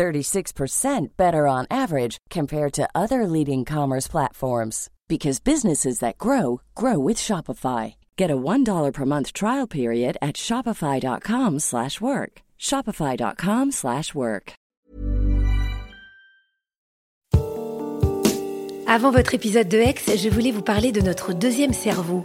36% better on average compared to other leading commerce platforms because businesses that grow grow with Shopify. Get a $1 per month trial period at shopify.com/work. shopify.com/work. Avant votre épisode de X, je voulais vous parler de notre deuxième cerveau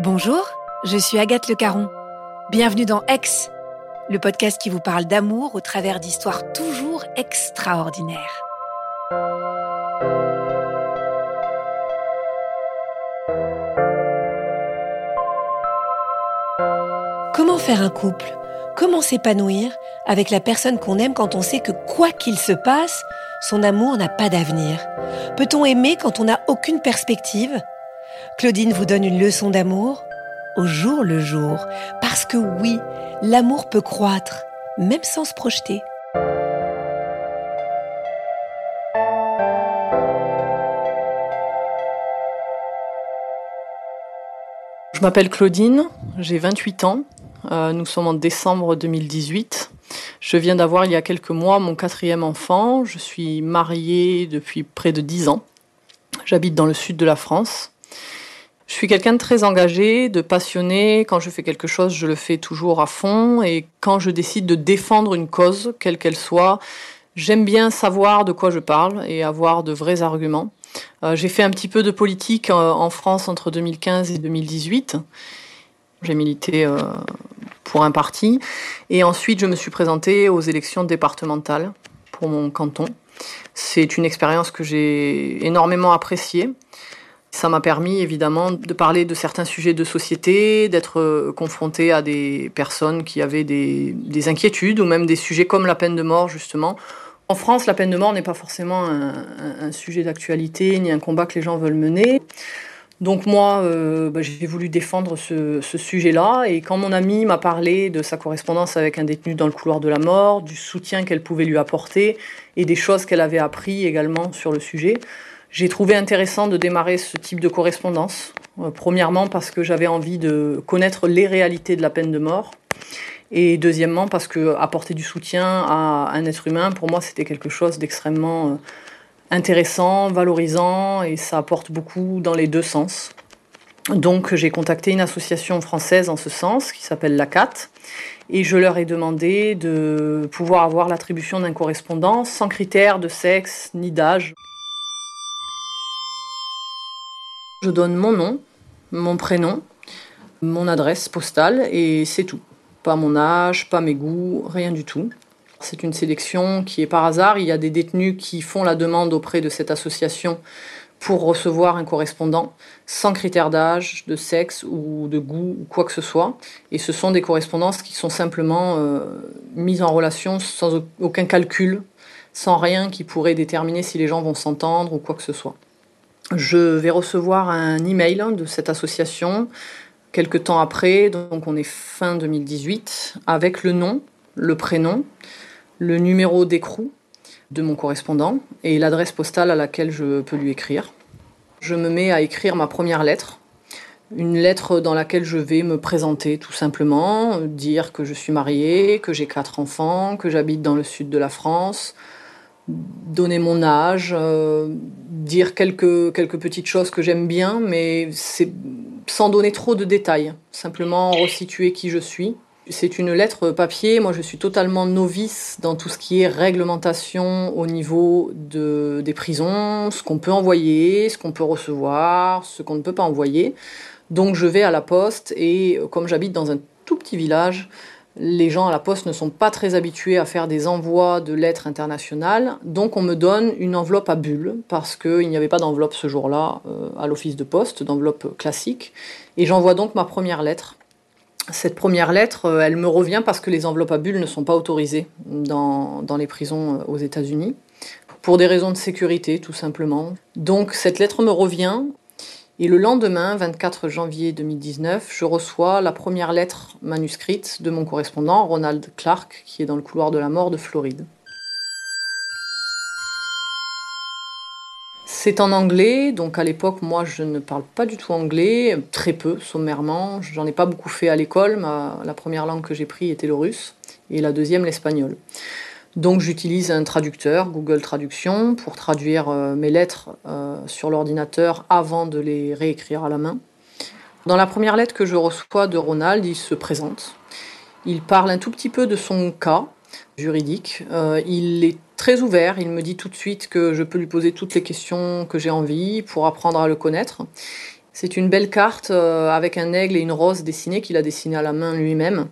Bonjour, je suis Agathe Le Caron. Bienvenue dans Ex, le podcast qui vous parle d'amour au travers d'histoires toujours extraordinaires. Comment faire un couple? Comment s'épanouir avec la personne qu'on aime quand on sait que quoi qu'il se passe, son amour n'a pas d'avenir. Peut-on aimer quand on n'a aucune perspective? Claudine vous donne une leçon d'amour au jour le jour, parce que oui, l'amour peut croître, même sans se projeter. Je m'appelle Claudine, j'ai 28 ans, euh, nous sommes en décembre 2018. Je viens d'avoir il y a quelques mois mon quatrième enfant. Je suis mariée depuis près de dix ans. J'habite dans le sud de la France. Je suis quelqu'un de très engagé, de passionné. Quand je fais quelque chose, je le fais toujours à fond. Et quand je décide de défendre une cause, quelle qu'elle soit, j'aime bien savoir de quoi je parle et avoir de vrais arguments. Euh, j'ai fait un petit peu de politique euh, en France entre 2015 et 2018. J'ai milité euh, pour un parti. Et ensuite, je me suis présentée aux élections départementales pour mon canton. C'est une expérience que j'ai énormément appréciée. Ça m'a permis évidemment de parler de certains sujets de société, d'être euh, confronté à des personnes qui avaient des, des, inquiétudes ou même des sujets comme la peine de mort justement. En France, la peine de mort n'est pas forcément un sujet d'actualité ni un combat que les gens veulent mener. Donc moi, euh, bah, j'ai voulu défendre ce, sujet-là. Et quand mon amie m'a parlé de sa correspondance avec un détenu dans le couloir de la mort, du soutien qu'elle pouvait lui apporter et des choses qu'elle avait appris également sur le sujet, j'ai trouvé intéressant de démarrer ce type de correspondance. Euh, premièrement parce que j'avais envie de connaître les réalités de la peine de mort. Et deuxièmement parce que apporter du soutien à un être humain, pour moi, c'était quelque chose d'extrêmement... Euh, intéressant, valorisant et ça apporte beaucoup dans les deux sens. Donc j'ai contacté une association française en ce sens qui s'appelle la CAT et je leur ai demandé de pouvoir avoir l'attribution d'un correspondant sans critère de sexe ni d'âge. Je donne mon nom, mon prénom, mon adresse postale et c'est tout. Pas mon âge, pas mes goûts, rien du tout. C'est une sélection qui est par hasard. Il y a des détenus qui font la demande auprès de cette association pour recevoir un correspondant sans critère d'âge, de sexe ou de goût ou quoi que ce soit. Et ce sont des correspondances qui sont simplement euh, mises en relation sans aucun calcul, sans rien qui pourrait déterminer si les gens vont s'entendre ou quoi que ce soit. Je vais recevoir un email de cette association quelques temps après, donc on est fin 2018, avec le nom le prénom, le numéro d'écrou de mon correspondant et l'adresse postale à laquelle je peux lui écrire. Je me mets à écrire ma première lettre, une lettre dans laquelle je vais me présenter tout simplement, dire que je suis mariée, que j'ai quatre enfants, que j'habite dans le sud de la France, donner mon âge, euh, dire quelques, quelques petites choses que j'aime bien, mais sans donner trop de détails, simplement resituer qui je suis. C'est une lettre papier. Moi, je suis totalement novice dans tout ce qui est réglementation au niveau de, des prisons, ce qu'on peut envoyer, ce qu'on peut recevoir, ce qu'on ne peut pas envoyer. Donc, je vais à la poste et comme j'habite dans un tout petit village, les gens à la poste ne sont pas très habitués à faire des envois de lettres internationales, donc on me donne une enveloppe à bulles, parce qu'il n'y avait pas d'enveloppe ce jour-là euh, à l'office de poste, d'enveloppe classique, et j'envoie donc ma première lettre. Cette première lettre, euh, elle me revient parce que les enveloppes à bulles ne sont pas autorisées dans, les prisons euh, aux États-Unis, pour des raisons de sécurité tout simplement. Donc cette lettre me revient, et le lendemain, 24 janvier 2019, je reçois la première lettre manuscrite de mon correspondant, Ronald Clark, qui est dans le couloir de la mort de Floride. C'est en anglais, donc à l'époque, moi, je ne parle pas du tout anglais, très peu, sommairement. J'en ai pas beaucoup fait à l'école. La première langue que j'ai prise était le russe et la deuxième l'espagnol. Donc j'utilise un traducteur, Google Traduction, pour traduire euh, mes lettres euh, sur l'ordinateur avant de les réécrire à la main. Dans la première lettre que je reçois de Ronald, il se présente. Il parle un tout petit peu de son cas juridique. Euh, il est très ouvert. Il me dit tout de suite que je peux lui poser toutes les questions que j'ai envie pour apprendre à le connaître. C'est une belle carte avec un aigle et une rose dessinée qu'il a dessinée à la main lui-même.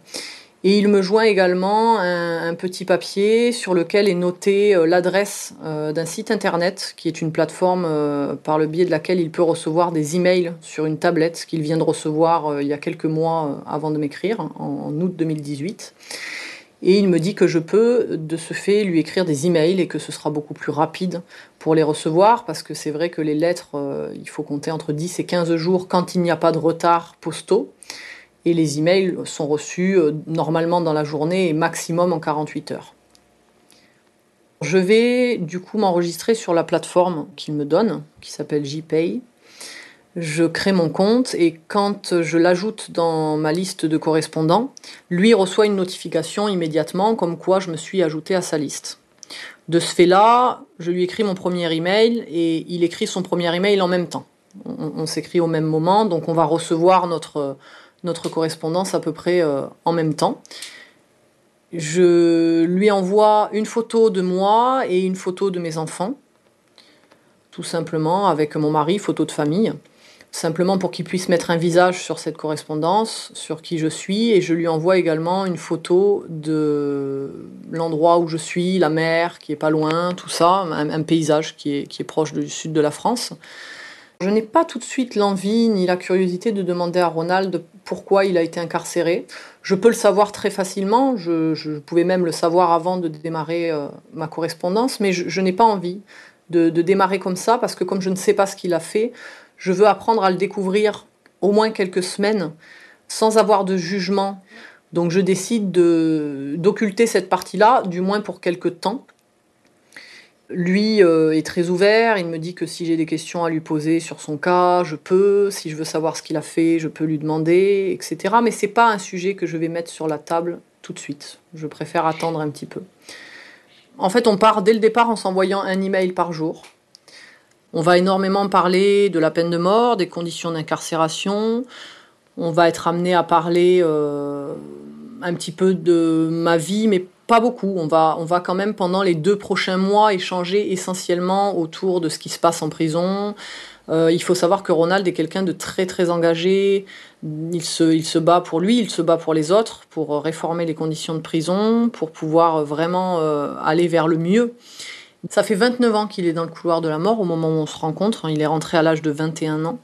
Et il me joint également un, petit papier sur lequel est notée euh, l'adresse euh, d'un site internet qui est une plateforme euh, par le biais de laquelle il peut recevoir des emails sur une tablette qu'il vient de recevoir il y a quelques mois avant de m'écrire, en, août 2018. Et il me dit que je peux de ce fait lui écrire des emails et que ce sera beaucoup plus rapide pour les recevoir parce que c'est vrai que les lettres, il faut compter entre 10 et 15 jours quand il n'y a pas de retard postaux et les emails sont reçus euh, normalement dans la journée et maximum en 48 heures. Je vais du coup m'enregistrer sur la plateforme qu'il me donne, qui s'appelle JPay. Je crée mon compte et quand je l'ajoute dans ma liste de correspondants, lui reçoit une notification immédiatement comme quoi je me suis ajouté à sa liste. De ce fait-là, je lui écris mon premier email et il écrit son premier email en même temps. On, s'écrit au même moment, donc on va recevoir notre, notre correspondance à peu près euh, en même temps. Je lui envoie une photo de moi et une photo de mes enfants, tout simplement avec mon mari, photo de famille, simplement pour qu'il puisse mettre un visage sur cette correspondance, sur qui je suis, et je lui envoie également une photo de l'endroit où je suis, la mer qui est pas loin, tout ça, un, paysage qui est, qui est proche du sud de la France. Je n'ai pas tout de suite l'envie ni la curiosité de demander à Ronald pourquoi il a été incarcéré. Je peux le savoir très facilement, je, pouvais même le savoir avant de démarrer euh, ma correspondance, mais je, n'ai pas envie de, démarrer comme ça parce que comme je ne sais pas ce qu'il a fait, je veux apprendre à le découvrir au moins quelques semaines sans avoir de jugement. Donc je décide d'occulter cette partie-là, du moins pour quelques temps. Lui euh, est très ouvert, il me dit que si j'ai des questions à lui poser sur son cas, je peux, si je veux savoir ce qu'il a fait, je peux lui demander, etc. Mais c'est pas un sujet que je vais mettre sur la table tout de suite. Je préfère attendre un petit peu. En fait, on part dès le départ en s'envoyant un email par jour. On va énormément parler de la peine de mort, des conditions d'incarcération. On va être amené à parler euh, un petit peu de ma vie, mais pas beaucoup. On va, on va quand même pendant les deux prochains mois échanger essentiellement autour de ce qui se passe en prison. Euh, il faut savoir que Ronald est quelqu'un de très très engagé. Il se, il se bat pour lui, il se bat pour les autres, pour réformer les conditions de prison, pour pouvoir vraiment euh, aller vers le mieux. Ça fait 29 ans qu'il est dans le couloir de la mort au moment où on se rencontre. Il est rentré à l'âge de 21 ans.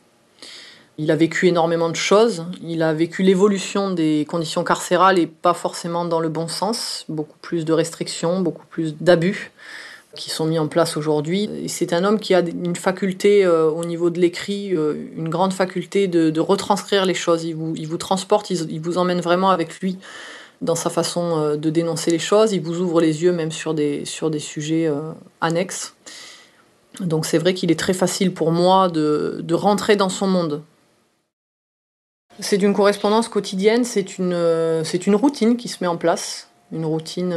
Il a vécu énormément de choses. Il a vécu l'évolution des conditions carcérales et pas forcément dans le bon sens. Beaucoup plus de restrictions, beaucoup plus d'abus qui sont mis en place aujourd'hui. C'est un homme qui a une faculté euh, au niveau de l'écrit, euh, une grande faculté de, retranscrire les choses. Il vous transporte, il, vous emmène vraiment avec lui dans sa façon de dénoncer les choses. Il vous ouvre les yeux même sur des, sur des sujets annexes. Donc c'est vrai qu'il est très facile pour moi de, de rentrer dans son monde. C'est une correspondance quotidienne, c'est une, c'est une routine qui se met en place, une routine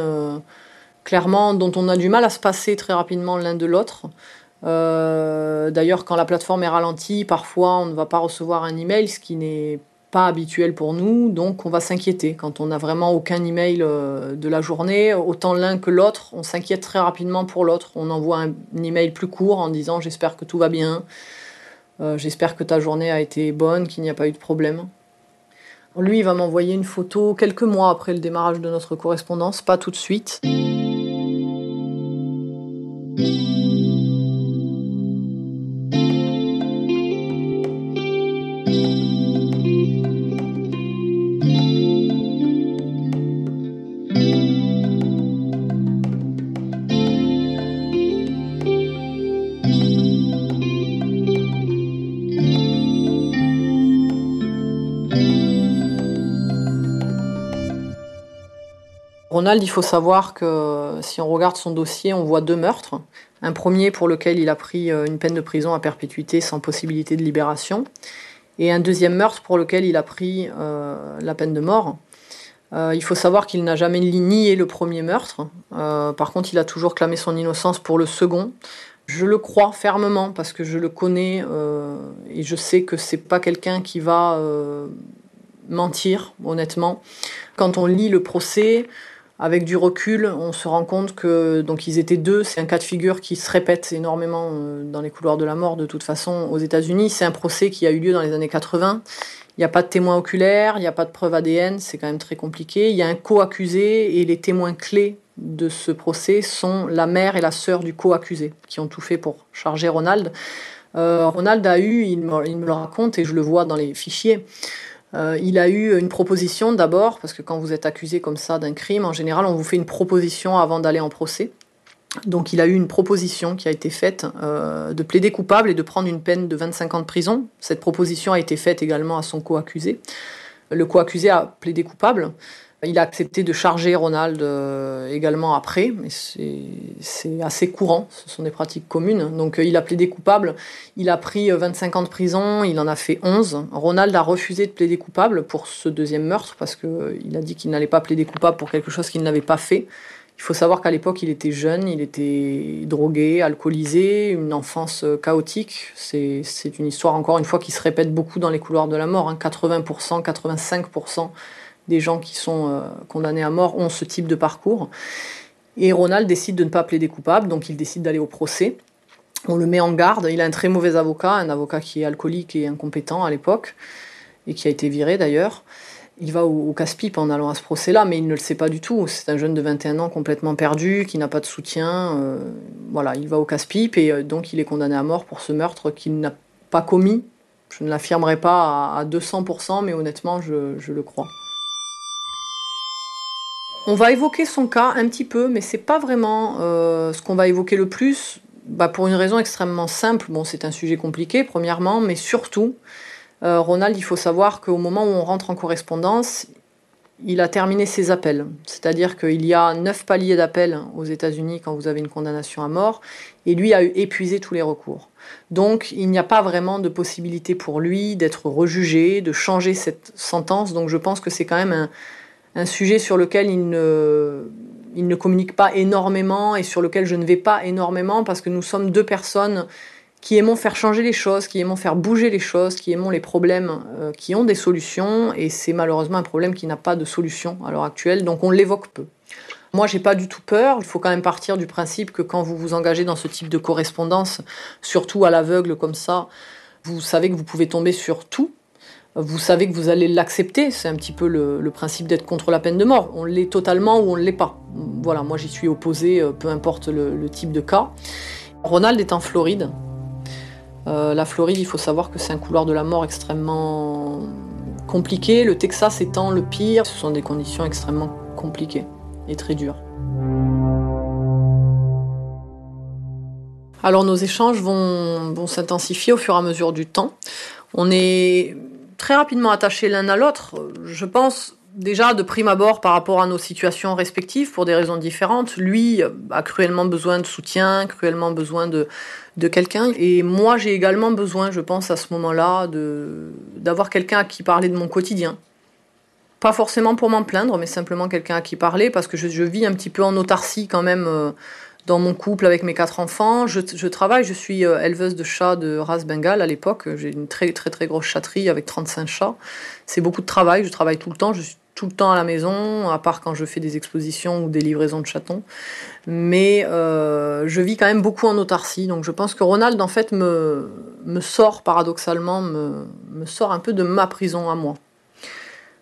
clairement dont on a du mal à se passer très rapidement l'un de l'autre. Euh, d'ailleurs, quand la plateforme est ralentie, parfois on ne va pas recevoir un email, ce qui n'est habituel pour nous, donc on va s'inquiéter. Quand on n'a vraiment aucun email euh, de la journée, autant l'un que l'autre, on s'inquiète très rapidement pour l'autre. On envoie un, email plus court en disant j'espère que tout va bien, euh, j'espère que ta journée a été bonne, qu'il n'y a pas eu de problème. Lui, va m'envoyer une photo quelques mois après le démarrage de notre correspondance, pas tout de suite. Il faut savoir que si on regarde son dossier, on voit deux meurtres. Un premier pour lequel il a pris euh, une peine de prison à perpétuité sans possibilité de libération. Et un deuxième meurtre pour lequel il a pris euh, la peine de mort. Euh, il faut savoir qu'il n'a jamais nié le premier meurtre. par contre, il a toujours clamé son innocence pour le second. Je le crois fermement parce que je le connais et je sais que c'est pas quelqu'un qui va mentir, honnêtement. Quand on lit le procès, avec du recul, on se rend compte que donc ils étaient deux. C'est un cas de figure qui se répète énormément euh, dans les couloirs de la mort de toute façon aux États-Unis. C'est un procès qui a eu lieu dans les années 80. Il n'y a pas de témoins oculaires, il n'y a pas de preuve ADN, c'est quand même très compliqué. Il y a un co-accusé et les témoins clés de ce procès sont la mère et la sœur du co-accusé qui ont tout fait pour charger Ronald. Euh, Ronald a eu, il me le raconte et je le vois dans les fichiers, euh, il a eu une proposition d'abord, parce que quand vous êtes accusé comme ça d'un crime, en général, on vous fait une proposition avant d'aller en procès. Donc il a eu une proposition qui a été faite euh, de plaider coupable et de prendre une peine de 25 ans de prison. Cette proposition a été faite également à son co-accusé. Le co-accusé a plaidé coupable. Il a accepté de charger Ronald euh, également après, mais c'est assez courant, ce sont des pratiques communes. Donc euh, il a plaidé coupable, il a pris 25 euh, ans de prison, il en a fait 11. Ronald a refusé de plaider coupable pour ce deuxième meurtre parce qu'il a dit qu'il n'allait pas plaider coupable pour quelque chose qu'il n'avait pas fait. Il faut savoir qu'à l'époque, il était jeune, il était drogué, alcoolisé, une enfance chaotique. C'est une histoire, encore une fois, qui se répète beaucoup dans les couloirs de la mort. 80%, hein. 85% des gens qui sont euh, condamnés à mort ont ce type de parcours. Et Ronald décide de ne pas plaider coupable, donc il décide d'aller au procès. On le met en garde. Il a un très mauvais avocat, un avocat qui est alcoolique et incompétent à l'époque, et qui a été viré d'ailleurs. Il va au, casse-pipe en allant à ce procès-là, mais il ne le sait pas du tout. C'est un jeune de 21 ans complètement perdu, qui n'a pas de soutien. Euh, voilà, il va au casse-pipe et euh, donc il est condamné à mort pour ce meurtre qu'il n'a pas commis. Je ne l'affirmerai pas à, 200%, mais honnêtement, je le crois. On va évoquer son cas un petit peu, mais c'est pas vraiment euh, ce qu'on va évoquer le plus, bah, pour une raison extrêmement simple. Bon, c'est un sujet compliqué, premièrement, mais surtout, euh, Ronald, il faut savoir qu'au moment où on rentre en correspondance, il a terminé ses appels. C'est-à-dire qu'il y a neuf paliers d'appels aux États-Unis quand vous avez une condamnation à mort, et lui a épuisé tous les recours. Donc, il n'y a pas vraiment de possibilité pour lui d'être rejugé, de changer cette sentence. Donc, je pense que c'est quand même un un sujet sur lequel il ne, il ne communique pas énormément et sur lequel je ne vais pas énormément parce que nous sommes deux personnes qui aimons faire changer les choses, qui aimons faire bouger les choses, qui aimons les problèmes euh, qui ont des solutions et c'est malheureusement un problème qui n'a pas de solution à l'heure actuelle, donc on l'évoque peu. Moi, j'ai pas du tout peur. Il faut quand même partir du principe que quand vous vous engagez dans ce type de correspondance, surtout à l'aveugle comme ça, vous savez que vous pouvez tomber sur tout vous savez que vous allez l'accepter. C'est un petit peu le, principe d'être contre la peine de mort. On l'est totalement ou on ne l'est pas. Voilà, moi j'y suis opposé, euh, peu importe le, type de cas. Ronald est en Floride. Euh, la Floride, il faut savoir que c'est un couloir de la mort extrêmement compliqué. Le Texas étant le pire, ce sont des conditions extrêmement compliquées et très dures. Alors nos échanges vont, vont s'intensifier au fur et à mesure du temps. On est très rapidement attachés l'un à l'autre. Je pense déjà de prime abord par rapport à nos situations respectives pour des raisons différentes. Lui a cruellement besoin de soutien, cruellement besoin de, quelqu'un. Et moi, j'ai également besoin, je pense, à ce moment-là, d'avoir quelqu'un à qui parler de mon quotidien. Pas forcément pour m'en plaindre, mais simplement quelqu'un à qui parler, parce que je, je, vis un petit peu en autarcie quand même euh, dans mon couple avec mes quatre enfants. Je, travaille, je suis euh, éleveuse de chats de race bengale à l'époque. J'ai une très très très grosse chatterie avec 35 chats. C'est beaucoup de travail, je travaille tout le temps, je suis tout le temps à la maison, à part quand je fais des expositions ou des livraisons de chatons. Mais euh, je vis quand même beaucoup en autarcie, donc je pense que Ronald, en fait, me, sort paradoxalement, me, sort un peu de ma prison à moi.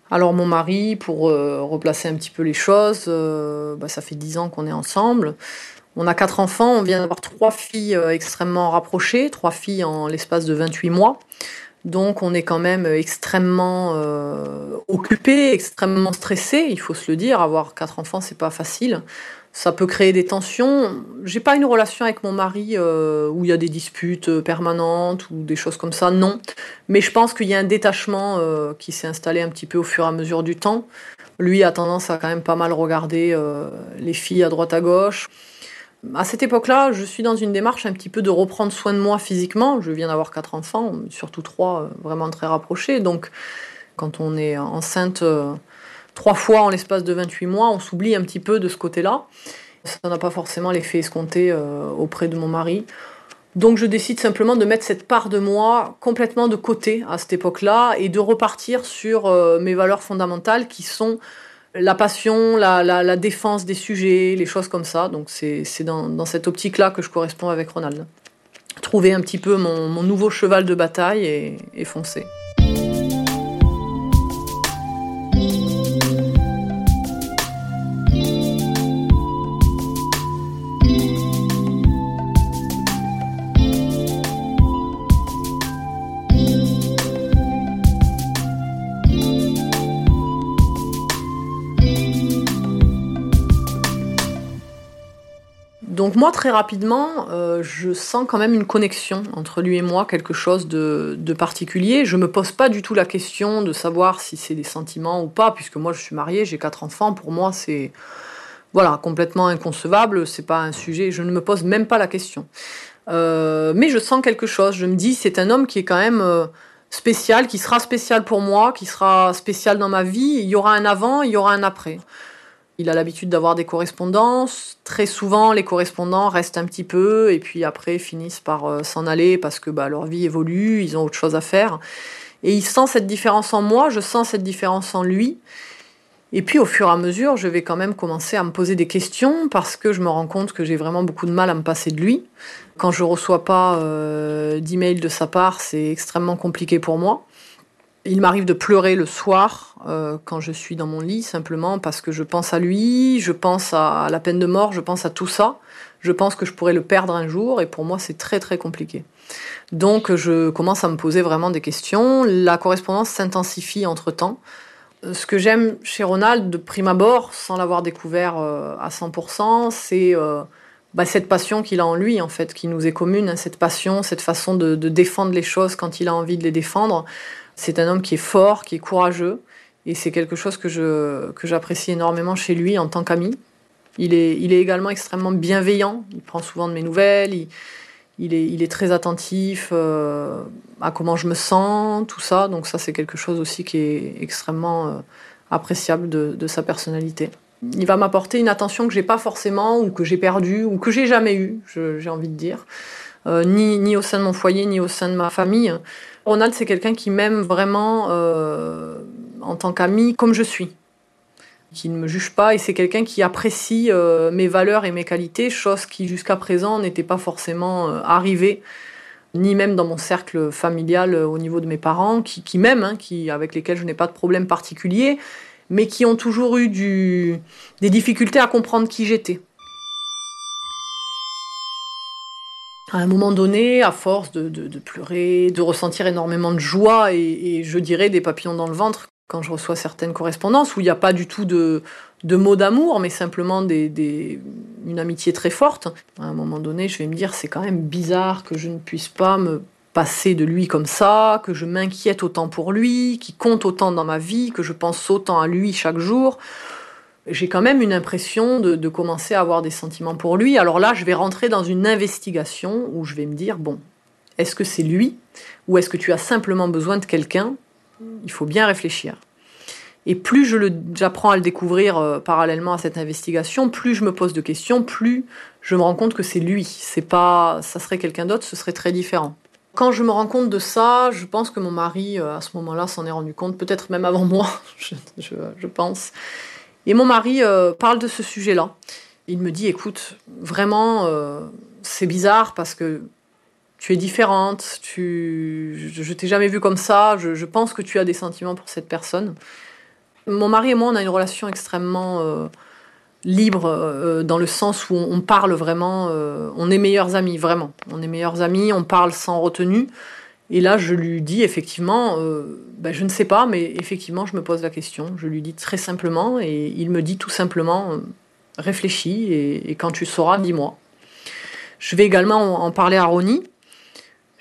Alors mon mari, pour euh, replacer un petit peu les choses, bah, ça fait dix ans qu'on est ensemble. On a quatre enfants, on vient d'avoir trois filles euh, extrêmement rapprochées, trois filles en l'espace de 28 mois. Donc on est quand même extrêmement euh, occupé, extrêmement stressé, il faut se le dire. Avoir quatre enfants, c'est pas facile. Ça peut créer des tensions. J'ai pas une relation avec mon mari euh, où il y a des disputes permanentes ou des choses comme ça, non. Mais je pense qu'il y a un détachement euh, qui s'est installé un petit peu au fur et à mesure du temps. Lui a tendance à quand même pas mal regarder euh, les filles à droite à gauche à cette époque-là, je suis dans une démarche un petit peu de reprendre soin de moi physiquement. Je viens d'avoir quatre enfants, surtout trois euh, vraiment très rapprochés. Donc, quand on est enceinte euh, trois fois en l'espace de 28 mois, on s'oublie un petit peu de ce côté-là. Ça n'a pas forcément l'effet escompté euh, auprès de mon mari. Donc je décide simplement de mettre cette part de moi complètement de côté à cette époque-là et de repartir sur mes valeurs fondamentales qui sont la passion, la, défense des sujets, les choses comme ça. Donc c'est dans, cette optique-là que je corresponds avec Ronald. Trouver un petit peu mon, nouveau cheval de bataille et, et foncer. Donc moi, très rapidement, euh, je sens quand même une connexion entre lui et moi, quelque chose de, particulier. Je me pose pas du tout la question de savoir si c'est des sentiments ou pas, puisque moi je suis mariée, j'ai quatre enfants. Pour moi, c'est voilà complètement inconcevable. C'est pas un sujet. Je ne me pose même pas la question. Euh, mais je sens quelque chose. Je me dis, c'est un homme qui est quand même euh, spécial, qui sera spécial pour moi, qui sera spécial dans ma vie. Il y aura un avant, il y aura un après. Il a l'habitude d'avoir des correspondances. Très souvent, les correspondants restent un petit peu et puis après finissent par euh, s'en aller parce que bah, leur vie évolue, ils ont autre chose à faire. Et il sent cette différence en moi, je sens cette différence en lui. Et puis au fur et à mesure, je vais quand même commencer à me poser des questions parce que je me rends compte que j'ai vraiment beaucoup de mal à me passer de lui. Quand je reçois pas euh, d'email de sa part, c'est extrêmement compliqué pour moi. Il m'arrive de pleurer le soir euh, quand je suis dans mon lit, simplement parce que je pense à lui, je pense à la peine de mort, je pense à tout ça. Je pense que je pourrais le perdre un jour et pour moi c'est très très compliqué. Donc je commence à me poser vraiment des questions. La correspondance s'intensifie entre temps. Euh, ce que j'aime chez Ronald de prime abord, sans l'avoir découvert euh, à 100%, c'est bah, cette passion qu'il a en lui, en fait, qui nous est commune, hein, cette passion, cette façon de, de, défendre les choses quand il a envie de les défendre. C'est un homme qui est fort, qui est courageux, et c'est quelque chose que je que j'apprécie énormément chez lui en tant qu'ami. Il est, il est également extrêmement bienveillant. Il prend souvent de mes nouvelles. Il, il, est, il est très attentif euh, à comment je me sens, tout ça. Donc ça, c'est quelque chose aussi qui est extrêmement euh, appréciable de, de, sa personnalité. Il va m'apporter une attention que j'ai pas forcément, ou que j'ai perdue, ou que j'ai jamais eue, j'ai envie de dire, euh, ni, ni au sein de mon foyer, ni au sein de ma famille. Ronald, c'est quelqu'un qui m'aime vraiment euh, en tant qu'ami comme je suis, qui ne me juge pas et c'est quelqu'un qui apprécie euh, mes valeurs et mes qualités, chose qui jusqu'à présent n'était pas forcément euh, arrivée, ni même dans mon cercle familial au niveau de mes parents, qui, m'aiment, hein, qui, avec lesquels je n'ai pas de problème particulier, mais qui ont toujours eu des difficultés à comprendre qui j'étais. À un moment donné, à force de, pleurer, de ressentir énormément de joie et, je dirais des papillons dans le ventre quand je reçois certaines correspondances où il n'y a pas du tout de, mots d'amour, mais simplement des, une amitié très forte. À un moment donné, je vais me dire, c'est quand même bizarre que je ne puisse pas me passer de lui comme ça, que je m'inquiète autant pour lui, qu'il compte autant dans ma vie, que je pense autant à lui chaque jour. J'ai quand même une impression de, commencer à avoir des sentiments pour lui. Alors là, je vais rentrer dans une investigation où je vais me dire, bon, est-ce que c'est lui ou est-ce que tu as simplement besoin de quelqu'un? Il faut bien réfléchir. Et plus je j'apprends à le découvrir euh, parallèlement à cette investigation, plus je me pose de questions, plus je me rends compte que c'est lui. C'est pas, ça serait quelqu'un d'autre, ce serait très différent. Quand je me rends compte de ça, je pense que mon mari, euh, à ce moment-là, s'en est rendu compte, peut-être même avant moi, je, pense. Et mon mari euh, parle de ce sujet-là. Il me dit, écoute, vraiment, euh, c'est bizarre parce que tu es différente, tu... je, je t'ai jamais vue comme ça, je, pense que tu as des sentiments pour cette personne. Mon mari et moi, on a une relation extrêmement euh, libre dans le sens où on, parle vraiment, on est meilleurs amis, vraiment. On est meilleurs amis, on parle sans retenue. Et là, je lui dis effectivement, ben, je ne sais pas, mais effectivement, je me pose la question. Je lui dis très simplement, et il me dit tout simplement, réfléchis, et, quand tu sauras, dis-moi. Je vais également en parler à Ronnie,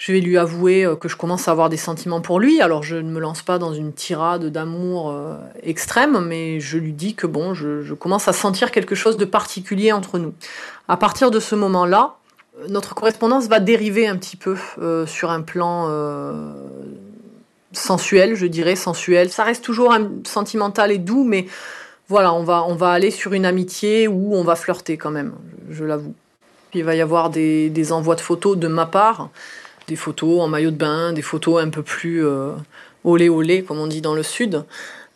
je vais lui avouer euh, que je commence à avoir des sentiments pour lui. Alors je ne me lance pas dans une tirade d'amour euh, extrême, mais je lui dis que bon, je, commence à sentir quelque chose de particulier entre nous. À partir de ce moment-là, notre correspondance va dériver un petit peu euh, sur un plan euh, sensuel, je dirais sensuel. Ça reste toujours sentimental et doux, mais voilà, on va, on va aller sur une amitié où on va flirter quand même, je, je l'avoue. Il va y avoir des, des envois de photos de ma part des photos en maillot de bain, des photos un peu plus euh, olé olé, comme on dit dans le sud.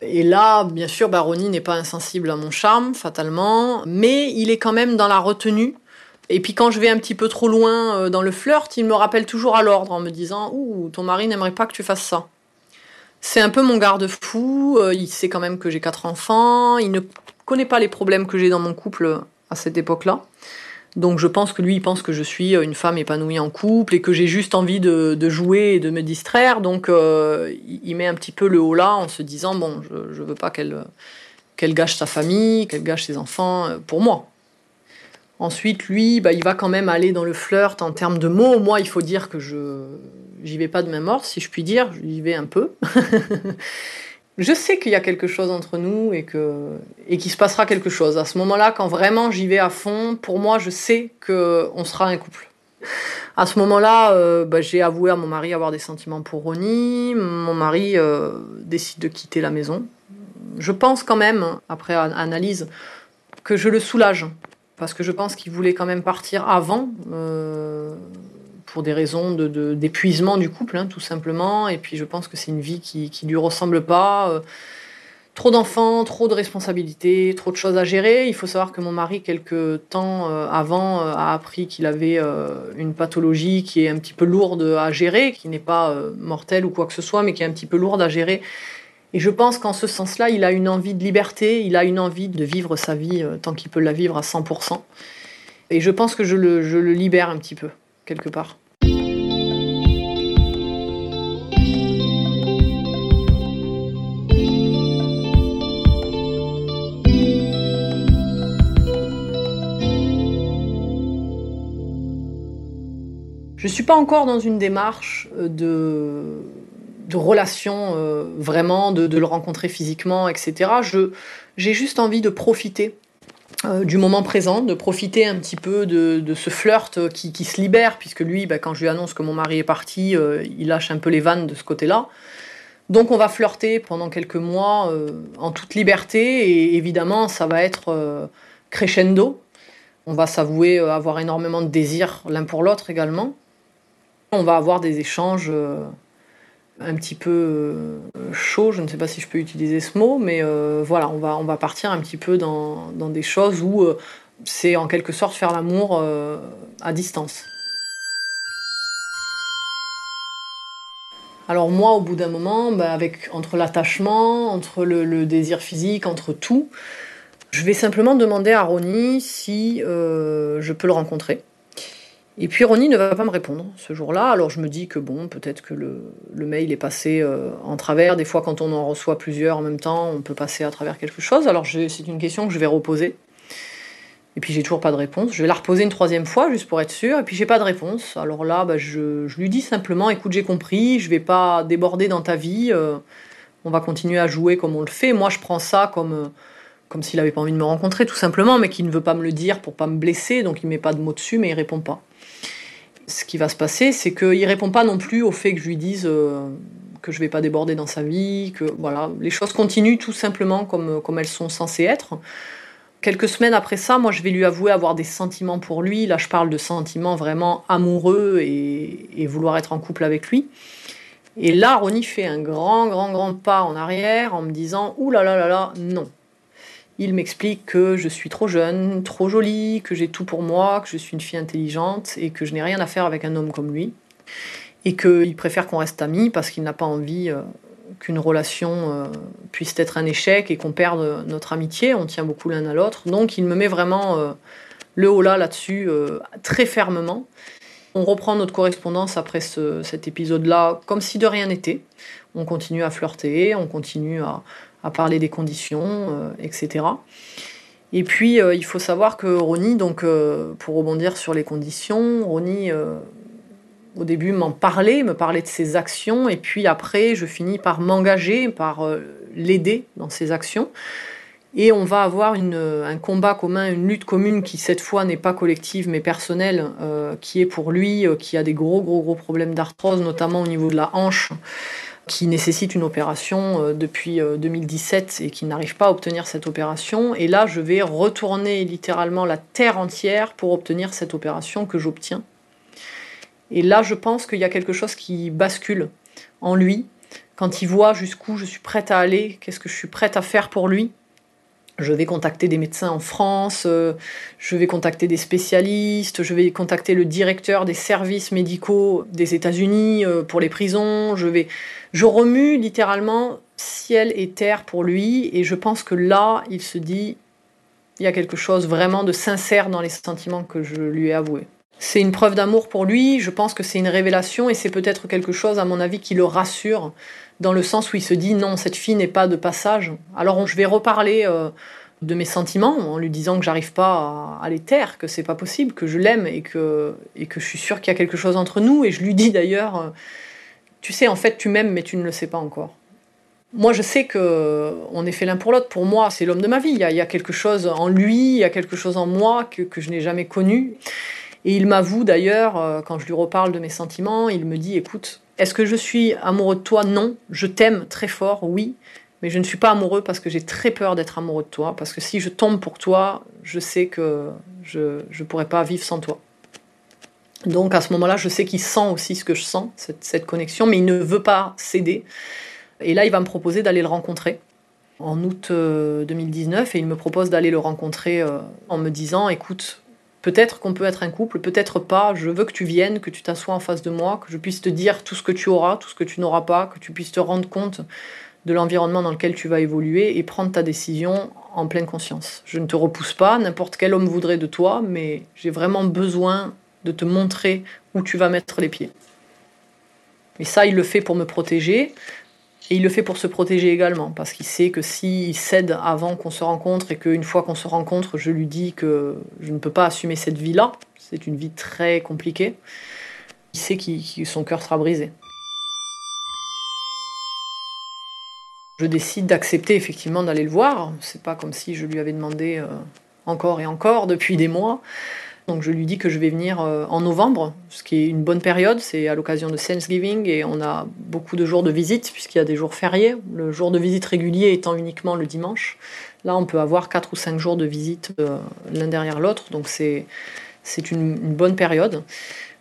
Et là, bien sûr, Baroni n'est pas insensible à mon charme, fatalement, mais il est quand même dans la retenue. Et puis quand je vais un petit peu trop loin euh, dans le flirt, il me rappelle toujours à l'ordre en me disant Ouh, ton mari n'aimerait pas que tu fasses ça. C'est un peu mon garde-fou, euh, il sait quand même que j'ai quatre enfants, il ne connaît pas les problèmes que j'ai dans mon couple à cette époque-là. Donc je pense que lui, il pense que je suis une femme épanouie en couple et que j'ai juste envie de, jouer et de me distraire. Donc euh, il met un petit peu le haut là en se disant, bon, je, je veux pas qu'elle gâche sa famille, qu'elle gâche ses enfants euh, pour moi. Ensuite, lui, bah, il va quand même aller dans le flirt en termes de mots. Moi, il faut dire que je j'y vais pas de main morte, si je puis dire. J'y vais un peu. je sais qu'il y a quelque chose entre nous et que et qu'il se passera quelque chose. À ce moment-là, quand vraiment j'y vais à fond, pour moi, je sais que on sera un couple. À ce moment-là, euh, bah, j'ai avoué à mon mari avoir des sentiments pour Ronnie. Mon mari euh, décide de quitter la maison. Je pense quand même, après analyse, que je le soulage parce que je pense qu'il voulait quand même partir avant. Euh, pour des raisons d'épuisement de, du couple, hein, tout simplement. Et puis je pense que c'est une vie qui ne lui ressemble pas. Euh, trop d'enfants, trop de responsabilités, trop de choses à gérer. Il faut savoir que mon mari, quelques temps euh, avant, a appris qu'il avait une pathologie qui est un petit peu lourde à gérer, qui n'est pas mortelle ou quoi que ce soit, mais qui est un petit peu lourde à gérer. Et je pense qu'en ce sens-là, il a une envie de liberté, il a une envie de vivre sa vie euh, tant qu'il peut la vivre à 100%. Et je pense que je le, je le libère un petit peu quelque part. Je ne suis pas encore dans une démarche de, de relation euh, vraiment, de, le rencontrer physiquement, etc. J'ai juste envie de profiter euh, du moment présent, de profiter un petit peu de, de ce flirt qui, qui, se libère, puisque lui, bah, quand je lui annonce que mon mari est parti, euh, il lâche un peu les vannes de ce côté-là. Donc on va flirter pendant quelques mois en toute liberté, et évidemment, ça va être crescendo. On va s'avouer avoir énormément de désir l'un pour l'autre également. On va avoir des échanges un petit peu euh, chaud, je ne sais pas si je peux utiliser ce mot, mais euh, voilà, on va, partir un petit peu dans, des choses où euh, c'est en quelque sorte faire l'amour à distance. Alors moi, au bout d'un moment, bah, avec, entre l'attachement, entre le, désir physique, entre tout, je vais simplement demander à Ronnie si je peux le rencontrer. Et puis Ronnie ne va pas me répondre ce jour-là, alors je me dis que bon, peut-être que le, mail est passé euh, en travers. Des fois, quand on en reçoit plusieurs en même temps, on peut passer à travers quelque chose. Alors c'est une question que je vais reposer. Et puis j'ai toujours pas de réponse. Je vais la reposer une troisième fois juste pour être sûr. Et puis j'ai pas de réponse. Alors là, bah, je, lui dis simplement, écoute, j'ai compris, je vais pas déborder dans ta vie. Euh, on va continuer à jouer comme on le fait. Moi, je prends ça comme, euh, comme s'il avait pas envie de me rencontrer, tout simplement, mais qu'il ne veut pas me le dire pour pas me blesser. Donc il met pas de mots dessus, mais il répond pas. Ce qui va se passer, c'est qu'il répond pas non plus au fait que je lui dise euh, que je vais pas déborder dans sa vie, que voilà, les choses continuent tout simplement comme, comme elles sont censées être. Quelques semaines après ça, moi, je vais lui avouer avoir des sentiments pour lui. Là, je parle de sentiments vraiment amoureux et, vouloir être en couple avec lui. Et là, Ronnie fait un grand, grand, grand pas en arrière en me disant Ouh là là là là, non. Il m'explique que je suis trop jeune, trop jolie, que j'ai tout pour moi, que je suis une fille intelligente et que je n'ai rien à faire avec un homme comme lui. Et qu'il préfère qu'on reste amis parce qu'il n'a pas envie euh, qu'une relation euh, puisse être un échec et qu'on perde notre amitié. On tient beaucoup l'un à l'autre. Donc il me met vraiment euh, le haut là là-dessus très fermement. On reprend notre correspondance après cet épisode-là comme si de rien n'était. On continue à flirter, on continue à, à parler des conditions, etc. Et puis, il faut savoir que Ronnie, donc, pour rebondir sur les conditions, Ronnie au début m'en parler, me parler de ses actions, et puis après, je finis par m'engager, par euh, l'aider dans ses actions. Et on va avoir un combat commun, une lutte commune qui cette fois n'est pas collective mais personnelle, euh, qui est pour lui, euh, qui a des gros gros gros problèmes d'arthrose, notamment au niveau de la hanche, qui nécessite une opération depuis 2017 et qui n'arrive pas à obtenir cette opération. Et là, je vais retourner littéralement la terre entière pour obtenir cette opération que j'obtiens et là, je pense qu'il y a quelque chose qui bascule en lui. Quand il voit jusqu'où je suis prête à aller, qu'est-ce que je suis prête à faire pour lui, je vais contacter des médecins en France, euh, je vais contacter des spécialistes, je vais contacter le directeur des services médicaux des États-Unis euh, pour les prisons. Je vais, je remue littéralement ciel et terre pour lui, et je pense que là, il se dit, il y a quelque chose vraiment de sincère dans les sentiments que je lui ai avoués. C'est une preuve d'amour pour lui, je pense que c'est une révélation et c'est peut-être quelque chose, à mon avis, qui le rassure, dans le sens où il se dit non, cette fille n'est pas de passage. Alors je vais reparler euh, de mes sentiments en lui disant que j'arrive pas à, les taire, que c'est pas possible, que je l'aime et que, et que je suis sûre qu'il y a quelque chose entre nous. Et je lui dis d'ailleurs, euh, tu sais, en fait, tu m'aimes, mais tu ne le sais pas encore. Moi, je sais que on est fait l'un pour l'autre. Pour moi, c'est l'homme de ma vie. Il y, a, quelque chose en lui, il y a quelque chose en moi que, que je n'ai jamais connu. Et il m'avoue d'ailleurs, euh, quand je lui reparle de mes sentiments, il me dit, écoute, est-ce que je suis amoureux de toi? Non. Je t'aime très fort, oui. Mais je ne suis pas amoureux parce que j'ai très peur d'être amoureux de toi. Parce que si je tombe pour toi, je sais que je ne pourrais pas vivre sans toi. Donc à ce moment-là, je sais qu'il sent aussi ce que je sens, cette, connexion, mais il ne veut pas céder. Et là, il va me proposer d'aller le rencontrer en août 2019 euh, et il me propose d'aller le rencontrer euh, en me disant écoute, Peut-être qu'on peut être un couple, peut-être pas. Je veux que tu viennes, que tu t'assoies en face de moi, que je puisse te dire tout ce que tu auras, tout ce que tu n'auras pas, que tu puisses te rendre compte de l'environnement dans lequel tu vas évoluer et prendre ta décision en pleine conscience. Je ne te repousse pas, n'importe quel homme voudrait de toi, mais j'ai vraiment besoin de te montrer où tu vas mettre les pieds. Et ça, il le fait pour me protéger, et il le fait pour se protéger également, parce qu'il sait que s'il cède avant qu'on se rencontre et qu'une fois qu'on se rencontre, je lui dis que je ne peux pas assumer cette vie-là, c'est une vie très compliquée, il sait que son cœur sera brisé. Je décide d'accepter effectivement d'aller le voir. C'est pas comme si je lui avais demandé euh, encore et encore depuis des mois. Donc je lui dis que je vais venir euh, en novembre, ce qui est une bonne période, c'est à l'occasion de Thanksgiving et on a beaucoup de jours de visite puisqu'il y a des jours fériés, le jour de visite régulier étant uniquement le dimanche. Là, on peut avoir 4 ou 5 jours de visite euh, l'un derrière l'autre, donc c'est une, une bonne période.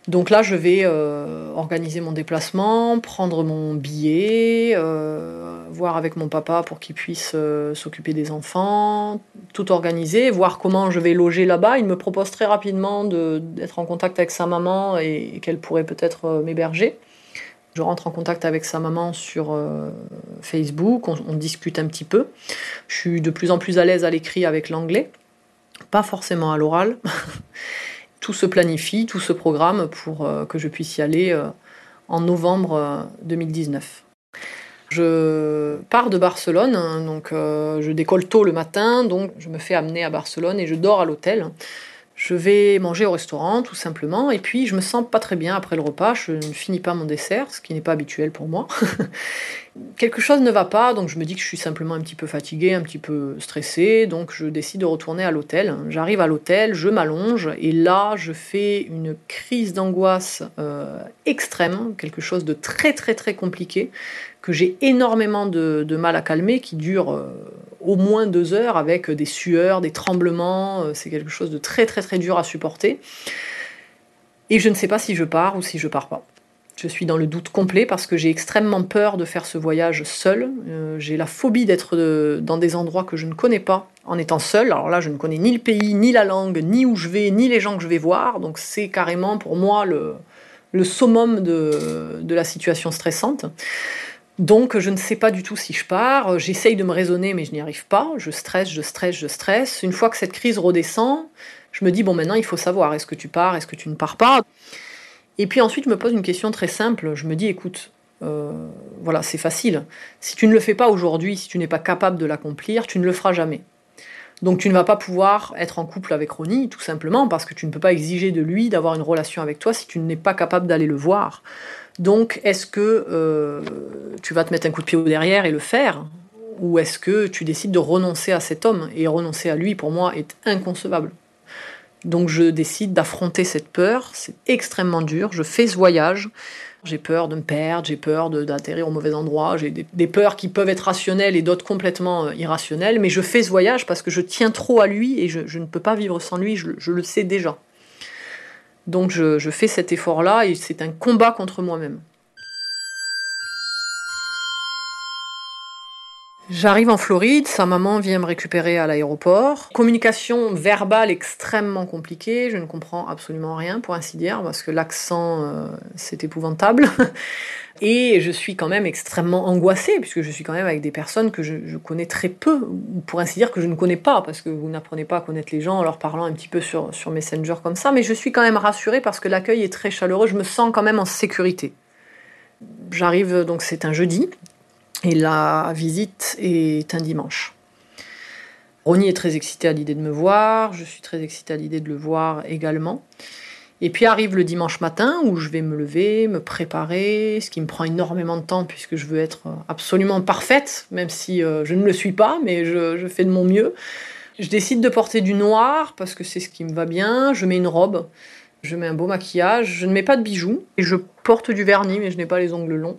Donc là, je vais euh, organiser mon déplacement, prendre mon billet, euh, voir avec mon papa pour qu'il puisse euh, s'occuper des enfants, tout organiser, voir comment je vais loger là-bas. Il me propose très rapidement d'être en contact avec sa maman et, qu'elle pourrait peut-être m'héberger. Je rentre en contact avec sa maman sur Facebook, on, on discute un petit peu. Je suis de plus en plus à l'aise à l'écrit avec l'anglais, pas forcément à l'oral. tout se planifie, tout se programme pour euh, que je puisse y aller euh, en novembre 2019. Euh, Je pars de Barcelone, hein, donc je décolle tôt le matin, donc je me fais amener à Barcelone et je dors à l'hôtel. Je vais manger au restaurant tout simplement et puis je me sens pas très bien après le repas, je ne finis pas mon dessert, ce qui n'est pas habituel pour moi. Quelque chose ne va pas, donc je me dis que je suis simplement un petit peu fatiguée, un petit peu stressée, donc je décide de retourner à l'hôtel. J'arrive à l'hôtel, je m'allonge et là je fais une crise d'angoisse euh, extrême, quelque chose de très très très compliqué que j'ai énormément de, mal à calmer, qui dure euh, au moins deux heures avec des sueurs, des tremblements. Euh, c'est quelque chose de très très très dur à supporter. Et je ne sais pas si je pars ou si je pars pas. Je suis dans le doute complet parce que j'ai extrêmement peur de faire ce voyage seul. Euh, j'ai la phobie d'être dans des endroits que je ne connais pas en étant seul. Alors là, je ne connais ni le pays, ni la langue, ni où je vais, ni les gens que je vais voir. Donc c'est carrément pour moi le, le summum de la situation stressante. Donc je ne sais pas du tout si je pars, j'essaye de me raisonner mais je n'y arrive pas, je stresse, je stresse, je stresse. Une fois que cette crise redescend, je me dis bon maintenant il faut savoir, est-ce que tu pars, est-ce que tu ne pars pas? Et puis ensuite je me pose une question très simple, je me dis écoute, euh, voilà c'est facile, si tu ne le fais pas aujourd'hui, si tu n'es pas capable de l'accomplir, tu ne le feras jamais. Donc tu ne vas pas pouvoir être en couple avec Ronnie, tout simplement parce que tu ne peux pas exiger de lui d'avoir une relation avec toi si tu n'es pas capable d'aller le voir. Donc, est-ce que euh, tu vas te mettre un coup de pied au derrière et le faire? Ou est-ce que tu décides de renoncer à cet homme Et renoncer à lui, pour moi, est inconcevable. Donc, je décide d'affronter cette peur. C'est extrêmement dur. Je fais ce voyage. J'ai peur de me perdre, j'ai peur d'atterrir au mauvais endroit, j'ai des, peurs qui peuvent être rationnelles et d'autres complètement euh, irrationnelles, mais je fais ce voyage parce que je tiens trop à lui et je, ne peux pas vivre sans lui, je le sais déjà. Donc je, fais cet effort-là et c'est un combat contre moi-même. J'arrive en Floride, sa maman vient me récupérer à l'aéroport. Communication verbale extrêmement compliquée, je ne comprends absolument rien pour ainsi dire, parce que l'accent, euh, c'est épouvantable. Et je suis quand même extrêmement angoissée, puisque je suis quand même avec des personnes que je, connais très peu, ou pour ainsi dire que je ne connais pas, parce que vous n'apprenez pas à connaître les gens en leur parlant un petit peu sur, sur Messenger comme ça, mais je suis quand même rassurée parce que l'accueil est très chaleureux, je me sens quand même en sécurité. J'arrive, donc c'est un jeudi, et la visite est un dimanche. Ronnie est très excité à l'idée de me voir, je suis très excitée à l'idée de le voir également. Et puis arrive le dimanche matin où je vais me lever, me préparer, ce qui me prend énormément de temps puisque je veux être absolument parfaite, même si euh, je ne le suis pas, mais je, fais de mon mieux. Je décide de porter du noir parce que c'est ce qui me va bien. Je mets une robe, je mets un beau maquillage, je ne mets pas de bijoux et je porte du vernis, mais je n'ai pas les ongles longs.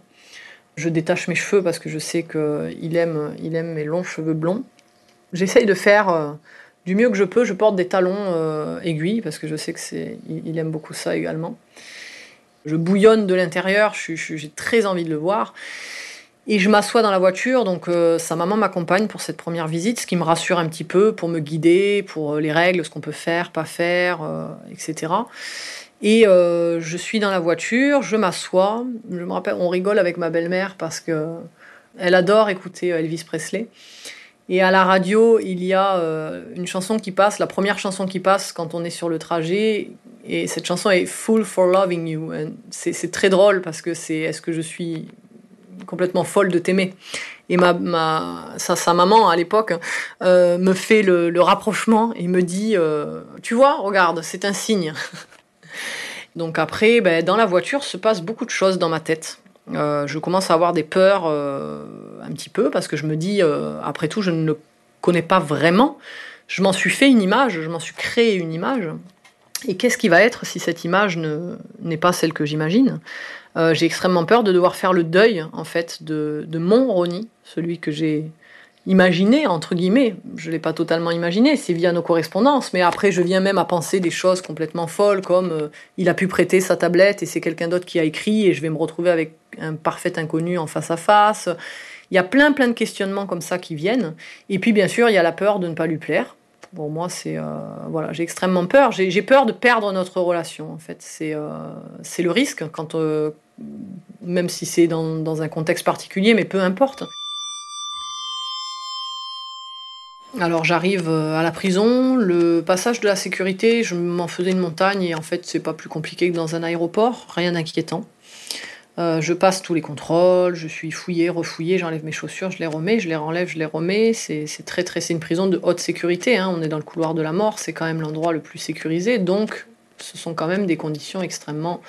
Je détache mes cheveux parce que je sais qu'il aime, il aime mes longs cheveux blonds. J'essaye de faire euh, du mieux que je peux, je porte des talons euh, aiguilles parce que je sais que c'est, il, aime beaucoup ça également. Je bouillonne de l'intérieur, j'ai très envie de le voir. Et je m'assois dans la voiture, donc euh, sa maman m'accompagne pour cette première visite, ce qui me rassure un petit peu pour me guider, pour les règles, ce qu'on peut faire, pas faire, etc. Et je suis dans la voiture, je m'assois. Je me rappelle, on rigole avec ma belle-mère parce que elle adore écouter Elvis Presley. Et à la radio, il y a euh, une chanson qui passe, la première chanson qui passe quand on est sur le trajet. Et cette chanson est Full for Loving You. C'est très drôle parce que c'est Est-ce que je suis complètement folle de t'aimer? Et ma, sa, maman, à l'époque, euh, me fait le, rapprochement et me dit euh, Tu vois, regarde, c'est un signe. Donc après, ben, dans la voiture se passe beaucoup de choses dans ma tête. Euh, je commence à avoir des peurs euh, un petit peu parce que je me dis, euh, après tout, je ne le connais pas vraiment. Je m'en suis fait une image, je m'en suis créé une image. Et qu'est-ce qui va être si cette image n'est pas celle que j'imagine? J'ai extrêmement peur de devoir faire le deuil, en fait, de, de mon Ronnie, celui que j'ai imaginé, entre guillemets. Je ne l'ai pas totalement imaginé, c'est via nos correspondances. Mais après, je viens même à penser des choses complètement folles, comme euh, il a pu prêter sa tablette et c'est quelqu'un d'autre qui a écrit et je vais me retrouver avec un parfait inconnu en face à face. Il y a plein, plein de questionnements comme ça qui viennent. Et puis, bien sûr, il y a la peur de ne pas lui plaire. Bon, moi, c'est. Euh, voilà, j'ai extrêmement peur. J'ai peur de perdre notre relation, en fait. C'est euh, le risque, quand, même si c'est dans, dans un contexte particulier, mais peu importe. Alors j'arrive euh, à la prison, le passage de la sécurité, je m'en faisais une montagne et en fait c'est pas plus compliqué que dans un aéroport, rien d'inquiétant. Euh, je passe tous les contrôles, je suis fouillée, refouillée, j'enlève mes chaussures, je les remets, je les renlève, je les remets. C'est très très, c'est une prison de haute sécurité. Hein. On est dans le couloir de la mort, c'est quand même l'endroit le plus sécurisé, donc ce sont quand même des conditions extrêmement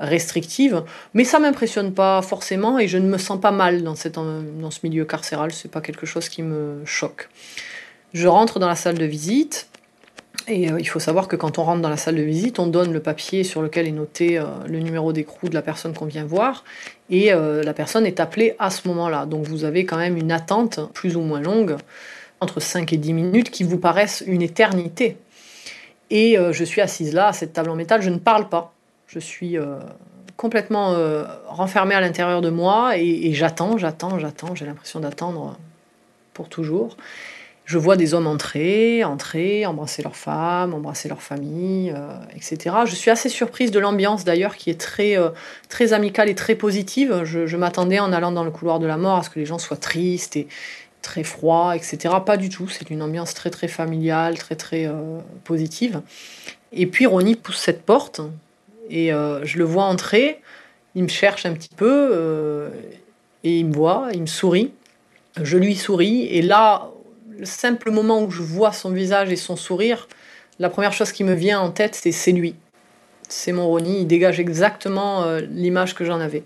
restrictives. Mais ça m'impressionne pas forcément et je ne me sens pas mal dans, cette, ce milieu carcéral. C'est pas quelque chose qui me choque. Je rentre dans la salle de visite. Et euh, il faut savoir que quand on rentre dans la salle de visite, on donne le papier sur lequel est noté euh, le numéro d'écrou de la personne qu'on vient voir, et euh, la personne est appelée à ce moment-là. Donc vous avez quand même une attente plus ou moins longue, entre 5 et 10 minutes, qui vous paraissent une éternité. Et je suis assise là, à cette table en métal, je ne parle pas. Je suis complètement renfermée à l'intérieur de moi, et, j'attends, j'attends, j'attends, j'ai l'impression d'attendre pour toujours je vois des hommes entrer, entrer, embrasser leurs femmes, embrasser leur famille, euh, etc. Je suis assez surprise de l'ambiance d'ailleurs qui est très, euh, très amicale et très positive. Je, m'attendais en allant dans le couloir de la mort à ce que les gens soient tristes et très froids, etc. Pas du tout. C'est une ambiance très très familiale, très très euh, positive. Et puis Ronnie pousse cette porte et je le vois entrer. Il me cherche un petit peu et il me voit, il me sourit. Je lui souris et là, le simple moment où je vois son visage et son sourire, la première chose qui me vient en tête, c'est c'est lui. C'est mon Ronnie, il dégage exactement euh, l'image que j'en avais.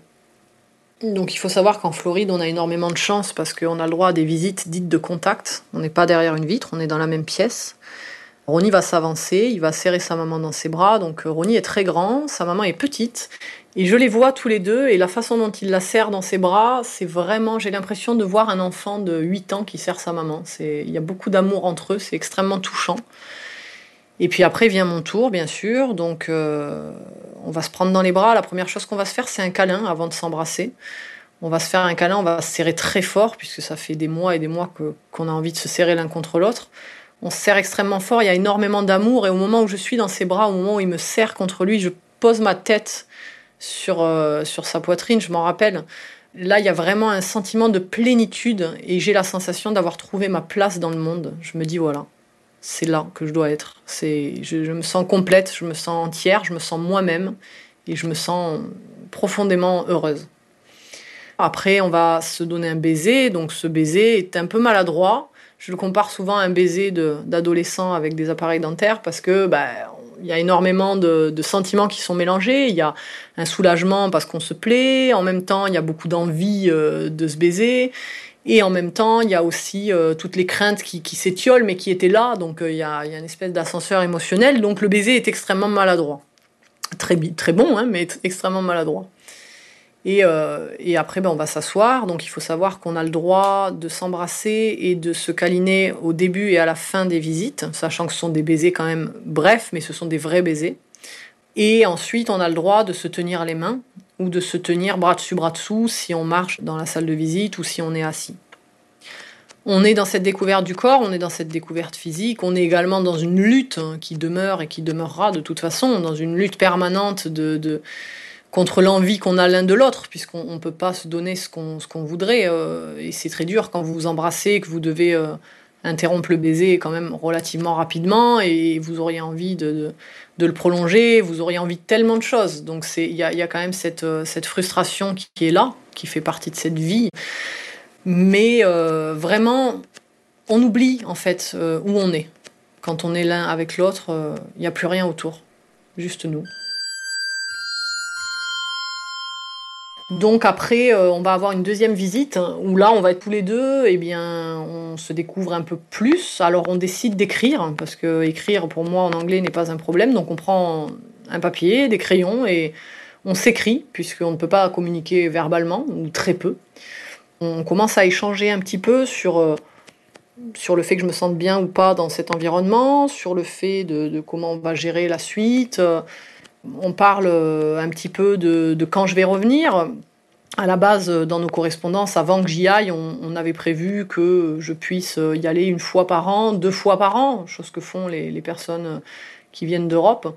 Donc il faut savoir qu'en Floride, on a énormément de chance parce qu'on a le droit à des visites dites de contact. On n'est pas derrière une vitre, on est dans la même pièce. Ronnie va s'avancer, il va serrer sa maman dans ses bras. Donc euh, Ronnie est très grand, sa maman est petite. Et je les vois tous les deux, et la façon dont il la serre dans ses bras, c'est vraiment, j'ai l'impression de voir un enfant de 8 ans qui serre sa maman. Il y a beaucoup d'amour entre eux, c'est extrêmement touchant. Et puis après vient mon tour, bien sûr. Donc euh, on va se prendre dans les bras. La première chose qu'on va se faire, c'est un câlin avant de s'embrasser. On va se faire un câlin, on va se serrer très fort, puisque ça fait des mois et des mois qu'on a envie de se serrer l'un contre l'autre. On se serre extrêmement fort, il y a énormément d'amour, et au moment où je suis dans ses bras, au moment où il me serre contre lui, je pose ma tête sur, euh, sur sa poitrine, je m'en rappelle. Là, il y a vraiment un sentiment de plénitude et j'ai la sensation d'avoir trouvé ma place dans le monde. Je me dis, voilà, c'est là que je dois être. C'est, je, me sens complète, je me sens entière, je me sens moi-même et je me sens profondément heureuse. Après, on va se donner un baiser. Donc, ce baiser est un peu maladroit. Je le compare souvent à un baiser d'adolescent avec des appareils dentaires parce que bah, il y a énormément de, sentiments qui sont mélangés. Il y a un soulagement parce qu'on se plaît. En même temps, il y a beaucoup d'envie euh, de se baiser. Et en même temps, il y a aussi euh, toutes les craintes qui, s'étiolent, mais qui étaient là. Donc, euh, il, y a, une espèce d'ascenseur émotionnel. Donc, le baiser est extrêmement maladroit. Très, très bon, hein, mais extrêmement maladroit. Euh, et, après, ben, on va s'asseoir. Donc il faut savoir qu'on a le droit de s'embrasser et de se câliner au début et à la fin des visites, sachant que ce sont des baisers quand même brefs, mais ce sont des vrais baisers. Et ensuite, on a le droit de se tenir les mains ou de se tenir bras dessus, bras dessous si on marche dans la salle de visite ou si on est assis. On est dans cette découverte du corps, on est dans cette découverte physique, on est également dans une lutte hein, qui demeure et qui demeurera de toute façon, dans une lutte permanente de contre l'envie qu'on a l'un de l'autre, puisqu'on ne peut pas se donner ce qu'on voudrait. Euh, et c'est très dur quand vous vous embrassez, que vous devez euh, interrompre le baiser quand même relativement rapidement, et vous auriez envie de, le prolonger, vous auriez envie de tellement de choses. Donc il y a, quand même cette, euh, frustration qui, qui, est là, qui fait partie de cette vie. Mais vraiment, on oublie en fait où on est. Quand on est l'un avec l'autre, il n'y a plus rien autour, juste nous. Donc après, euh, on va avoir une deuxième visite où là, on va être tous les deux, et eh bien, on se découvre un peu plus. Alors on décide d'écrire parce que écrire pour moi en anglais n'est pas un problème. Donc on prend un papier, des crayons et on s'écrit puisqu'on ne peut pas communiquer verbalement ou très peu. On commence à échanger un petit peu sur euh, sur le fait que je me sente bien ou pas dans cet environnement, sur le fait de comment on va gérer la suite on parle euh, un petit peu de, quand je vais revenir. À la base, dans nos correspondances, avant que j'y aille, on, avait prévu que je puisse y aller une fois par an, deux fois par an, chose que font les, personnes qui viennent d'Europe.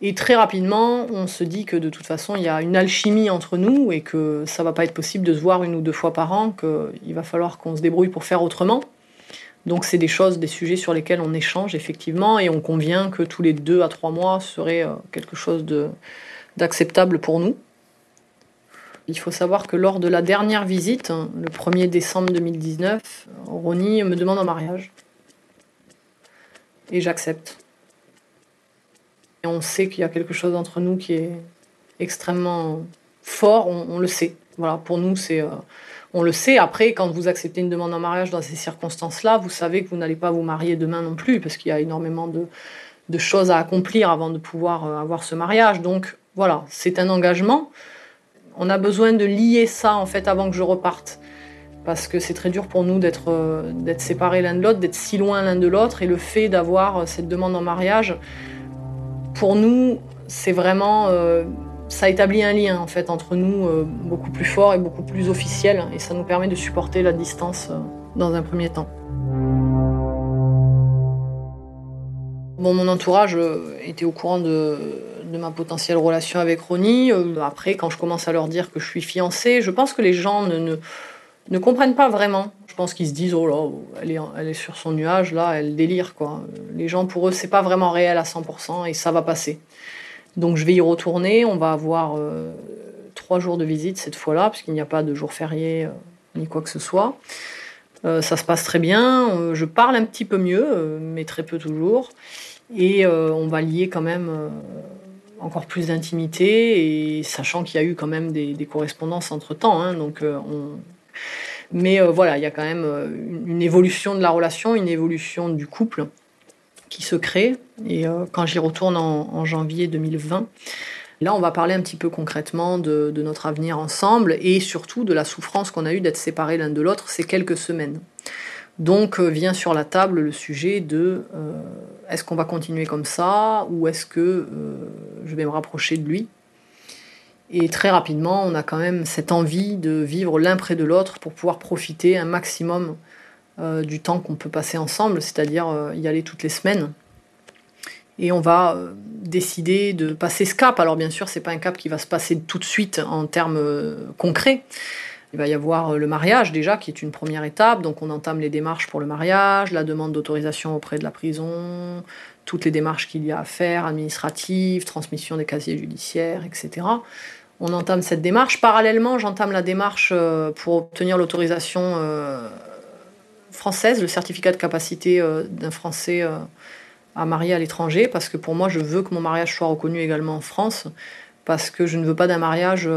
Et très rapidement, on se dit que de toute façon, il y a une alchimie entre nous et que ça va pas être possible de se voir une ou deux fois par an, qu'il va falloir qu'on se débrouille pour faire autrement. Donc c'est des choses, des sujets sur lesquels on échange effectivement et on convient que tous les deux à trois mois serait euh, quelque chose d'acceptable pour nous. Il faut savoir que lors de la dernière visite, hein, le 1er décembre 2019, Ronnie me demande en mariage. Et j'accepte. Et on sait qu'il y a quelque chose entre nous qui est extrêmement fort, on, le sait. Voilà, pour nous, c'est, euh, on le sait. Après, quand vous acceptez une demande en mariage dans ces circonstances-là, vous savez que vous n'allez pas vous marier demain non plus, parce qu'il y a énormément de, choses à accomplir avant de pouvoir euh, avoir ce mariage. Donc voilà, c'est un engagement. On a besoin de lier ça en fait avant que je reparte. Parce que c'est très dur pour nous d'être euh, séparés l'un de l'autre, d'être si loin l'un de l'autre. Et le fait d'avoir euh, cette demande en mariage, pour nous, c'est vraiment. Ça établit un lien en fait entre nous beaucoup plus fort et beaucoup plus officiel. Et ça nous permet de supporter la distance dans un premier temps. Bon, mon entourage euh, était au courant de, ma potentielle relation avec Ronnie. Euh, après, quand je commence à leur dire que je suis fiancée, je pense que les gens ne, ne, comprennent pas vraiment. Je pense qu'ils se disent oh là, elle est, elle est sur son nuage là, elle délire quoi. Les gens pour eux c'est pas vraiment réel à 100% et ça va passer. Donc je vais y retourner. On va avoir euh, trois jours de visite cette fois-là puisqu'il n'y a pas de jour férié ni quoi que ce soit. ça se passe très bien. je parle un petit peu mieux, mais très peu toujours. Et euh, on va lier quand même euh, encore plus d'intimité, et sachant qu'il y a eu quand même des, correspondances entre temps. Hein, donc euh, Mais voilà, il y a quand même une, évolution de la relation, une évolution du couple qui se crée. Et quand j'y retourne en, janvier 2020, là, on va parler un petit peu concrètement de, notre avenir ensemble et surtout de la souffrance qu'on a eue d'être séparés l'un de l'autre ces quelques semaines. Donc euh, vient sur la table le sujet de euh, est-ce qu'on va continuer comme ça ou est-ce que euh, je vais me rapprocher de lui? Et très rapidement, on a quand même cette envie de vivre l'un près de l'autre pour pouvoir profiter un maximum du temps qu'on peut passer ensemble, c'est-à-dire y aller toutes les semaines. Et on va décider de passer ce cap. Alors bien sûr, c'est pas un cap qui va se passer tout de suite en termes concrets. Il va y avoir euh, le mariage déjà, qui est une première étape. Donc on entame les démarches pour le mariage, la demande d'autorisation auprès de la prison, toutes les démarches qu'il y a à faire, administratives, transmission des casiers judiciaires, etc. On entame cette démarche. Parallèlement, j'entame la démarche euh, pour obtenir l'autorisation euh, française, le certificat de capacité d'un Français à marier à l'étranger, parce que pour moi, je veux que mon mariage soit reconnu également en France, parce que je ne veux pas d'un mariage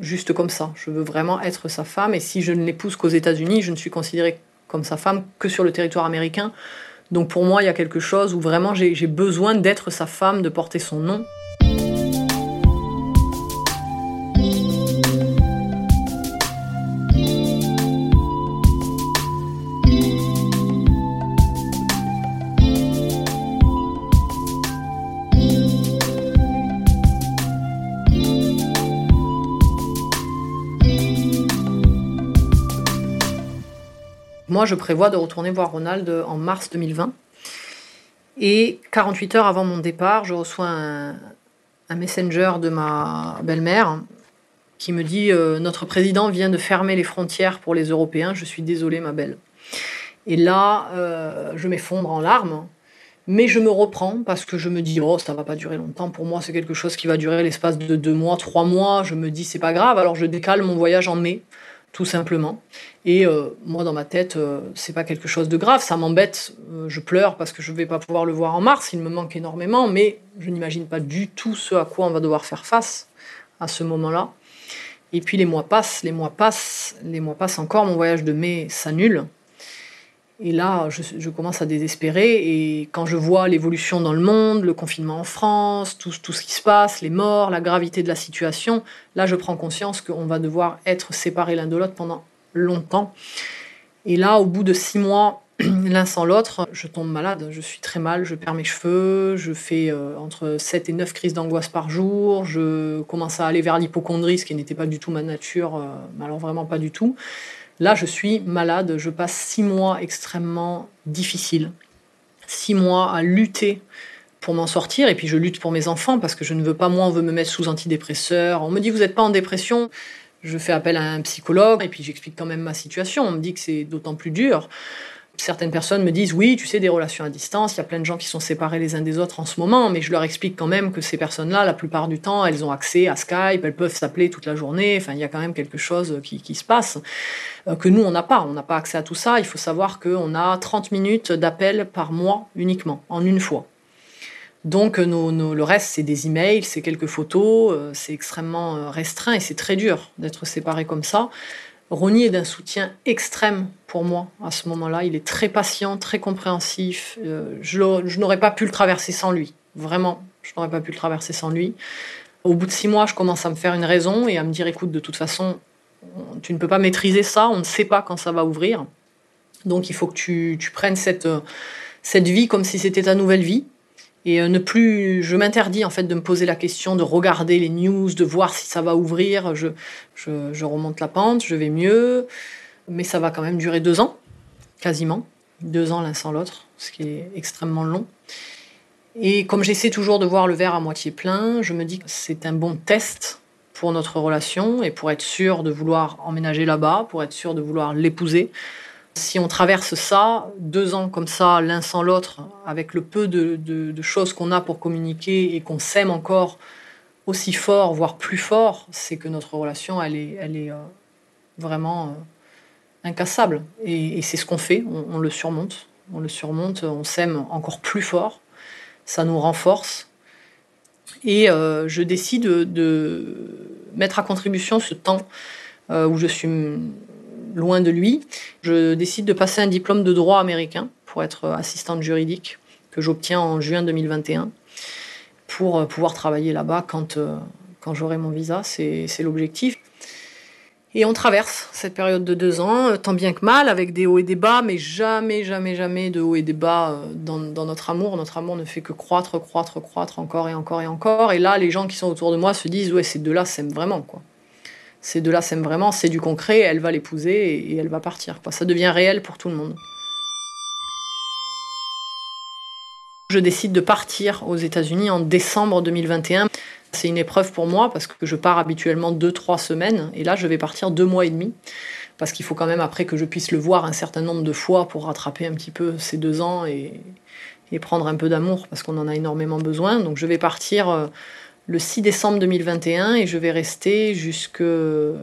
juste comme ça. Je veux vraiment être sa femme. Et si je ne l'épouse qu'aux États-Unis, je ne suis considérée comme sa femme que sur le territoire américain. Donc pour moi, il y a quelque chose où vraiment j'ai besoin d'être sa femme, de porter son nom. Moi, je prévois de retourner voir Ronald en mars 2020. Et 48 heures avant mon départ, je reçois un, messenger de ma belle-mère qui me dit euh, Notre président vient de fermer les frontières pour les Européens, je suis désolée, ma belle. Et là, euh, je m'effondre en larmes. Mais je me reprends parce que je me dis, oh, ça va pas durer longtemps. Pour moi, c'est quelque chose qui va durer l'espace de deux mois, trois mois. Je me dis, c'est pas grave. Alors, je décale mon voyage en mai tout simplement. Et euh, moi, dans ma tête, euh, c'est pas quelque chose de grave. Ça m'embête. Euh, je pleure parce que je vais pas pouvoir le voir en mars. Il me manque énormément, mais je n'imagine pas du tout ce à quoi on va devoir faire face à ce moment-là. Et puis les mois passent, les mois passent, les mois passent encore. Mon voyage de mai s'annule. Et là, je, commence à désespérer. Et quand je vois l'évolution dans le monde, le confinement en France, tout, ce qui se passe, les morts, la gravité de la situation, là, je prends conscience qu'on va devoir être séparés l'un de l'autre pendant longtemps. Et là, au bout de six mois, l'un sans l'autre, je tombe malade. Je suis très mal, je perds mes cheveux, je fais euh, entre 7 et 9 crises d'angoisse par jour, je commence à aller vers l'hypochondrie, ce qui n'était pas du tout ma nature, euh, alors vraiment pas du tout. Là, je suis malade, je passe six mois extrêmement difficiles, six mois à lutter pour m'en sortir, et puis je lutte pour mes enfants parce que je ne veux pas, moi, on veut me mettre sous antidépresseur. On me dit, vous n'êtes pas en dépression. Je fais appel à un psychologue, et puis j'explique quand même ma situation. On me dit que c'est d'autant plus dur. Certaines personnes me disent oui, tu sais, des relations à distance, il y a plein de gens qui sont séparés les uns des autres en ce moment, mais je leur explique quand même que ces personnes-là, la plupart du temps, elles ont accès à Skype, elles peuvent s'appeler toute la journée, enfin, il y a quand même quelque chose qui, se passe, euh, que nous, on n'a pas. On n'a pas accès à tout ça. Il faut savoir qu'on a 30 minutes d'appel par mois uniquement, en une fois. Donc le reste, c'est des emails, c'est quelques photos, euh, c'est extrêmement euh, restreint et c'est très dur d'être séparé comme ça. Ronnie est d'un soutien extrême pour moi à ce moment-là. Il est très patient, très compréhensif. Euh, je, n'aurais pas pu le traverser sans lui. Vraiment, je n'aurais pas pu le traverser sans lui. Au bout de six mois, je commence à me faire une raison et à me dire, écoute, de toute façon, tu ne peux pas maîtriser ça, on ne sait pas quand ça va ouvrir. Donc il faut que tu, tu prennes cette, cette vie comme si c'était ta nouvelle vie et euh, ne plus, je m'interdis en fait de me poser la question, de regarder les news, de voir si ça va ouvrir. Je, je, remonte la pente, je vais mieux, mais ça va quand même durer deux ans, quasiment, deux ans l'un sans l'autre, ce qui est extrêmement long. Et comme j'essaie toujours de voir le verre à moitié plein, je me dis que c'est un bon test pour notre relation et pour être sûr de vouloir emménager là-bas, pour être sûr de vouloir l'épouser, si on traverse ça, deux ans comme ça, l'un sans l'autre, avec le peu de, choses qu'on a pour communiquer et qu'on s'aime encore aussi fort, voire plus fort, c'est que notre relation, elle est, euh, vraiment euh, incassable. Et, c'est ce qu'on fait, on, le surmonte. On le surmonte, on s'aime encore plus fort, ça nous renforce. Et euh, je décide de mettre à contribution ce temps où je suis loin de lui. Je décide de passer un diplôme de droit américain pour être assistante juridique que j'obtiens en juin 2021 pour euh, pouvoir travailler là-bas quand, euh, quand j'aurai mon visa. C'est l'objectif. Et on traverse cette période de deux ans, euh, tant bien que mal, avec des hauts et des bas, mais jamais, jamais, jamais de hauts et des bas dans, dans, notre amour. Notre amour ne fait que croître, croître, croître encore et encore et encore. Et là, les gens qui sont autour de moi se disent, ouais, ces deux-là s'aiment vraiment, quoi ces deux-là s'aiment vraiment, c'est du concret, elle va l'épouser et, elle va partir. Ça devient réel pour tout le monde. Je décide de partir aux États-Unis en décembre 2021. C'est une épreuve pour moi parce que je pars habituellement deux, trois semaines et là je vais partir deux mois et demi parce qu'il faut quand même après que je puisse le voir un certain nombre de fois pour rattraper un petit peu ces deux ans et, et prendre un peu d'amour parce qu'on en a énormément besoin. Donc je vais partir euh, le 6 décembre 2021 et je vais rester jusqu'au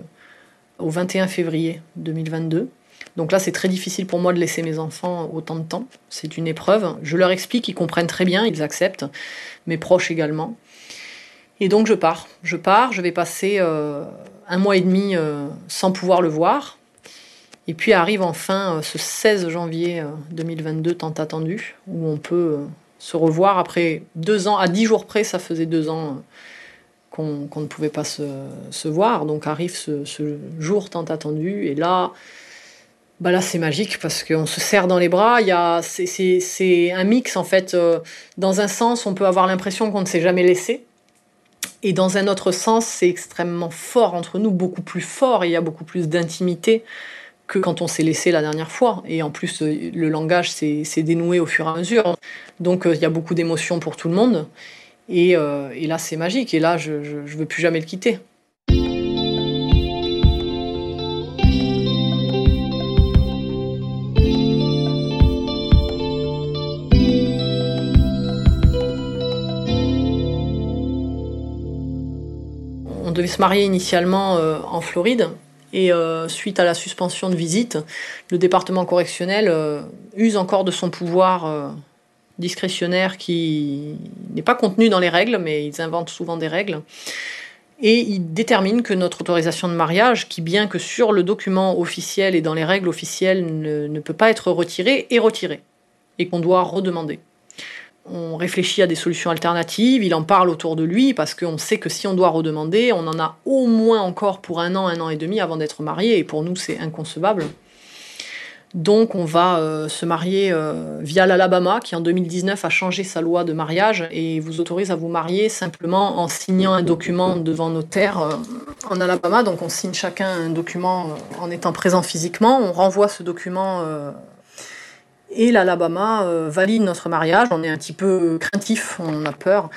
21 février 2022. Donc là, c'est très difficile pour moi de laisser mes enfants autant de temps. C'est une épreuve. Je leur explique, ils comprennent très bien, ils acceptent, mes proches également. Et donc je pars. Je pars, je vais passer euh, un mois et demi euh, sans pouvoir le voir. Et puis arrive enfin euh, ce 16 janvier 2022, tant attendu, où on peut se revoir après deux ans, à dix jours près, ça faisait deux ans euh, qu'on ne pouvait pas se, voir. Donc arrive ce, jour tant attendu, et là, bah là c'est magique parce qu'on se serre dans les bras. C'est un mix en fait. Euh, dans un sens, on peut avoir l'impression qu'on ne s'est jamais laissé. Et dans un autre sens, c'est extrêmement fort entre nous, beaucoup plus fort, il y a beaucoup plus d'intimité que quand on s'est laissé la dernière fois. Et en plus, euh, le langage s'est dénoué au fur et à mesure. Donc euh, il y a beaucoup d'émotions pour tout le monde. Et, euh, là, c'est magique. Et là, je ne veux plus jamais le quitter. On devait se marier initialement en Floride. Et euh, suite à la suspension de visite, le département correctionnel euh, use encore de son pouvoir euh, discrétionnaire qui n'est pas contenu dans les règles, mais ils inventent souvent des règles. Et il détermine que notre autorisation de mariage, qui bien que sur le document officiel et dans les règles officielles ne peut pas être retirée, est retirée. Et qu'on doit redemander on réfléchit à des solutions alternatives, il en parle autour de lui, parce qu'on sait que si on doit redemander, on en a au moins encore pour un an, un an et demi avant d'être marié, et pour nous c'est inconcevable. Donc on va euh, se marier euh, via l'Alabama, qui en 2019 a changé sa loi de mariage et vous autorise à vous marier simplement en signant un document devant notaire euh, en Alabama. Donc on signe chacun un document en étant présent physiquement, on renvoie ce document et l'Alabama euh, valide notre mariage. On est un petit peu craintif, on a peur.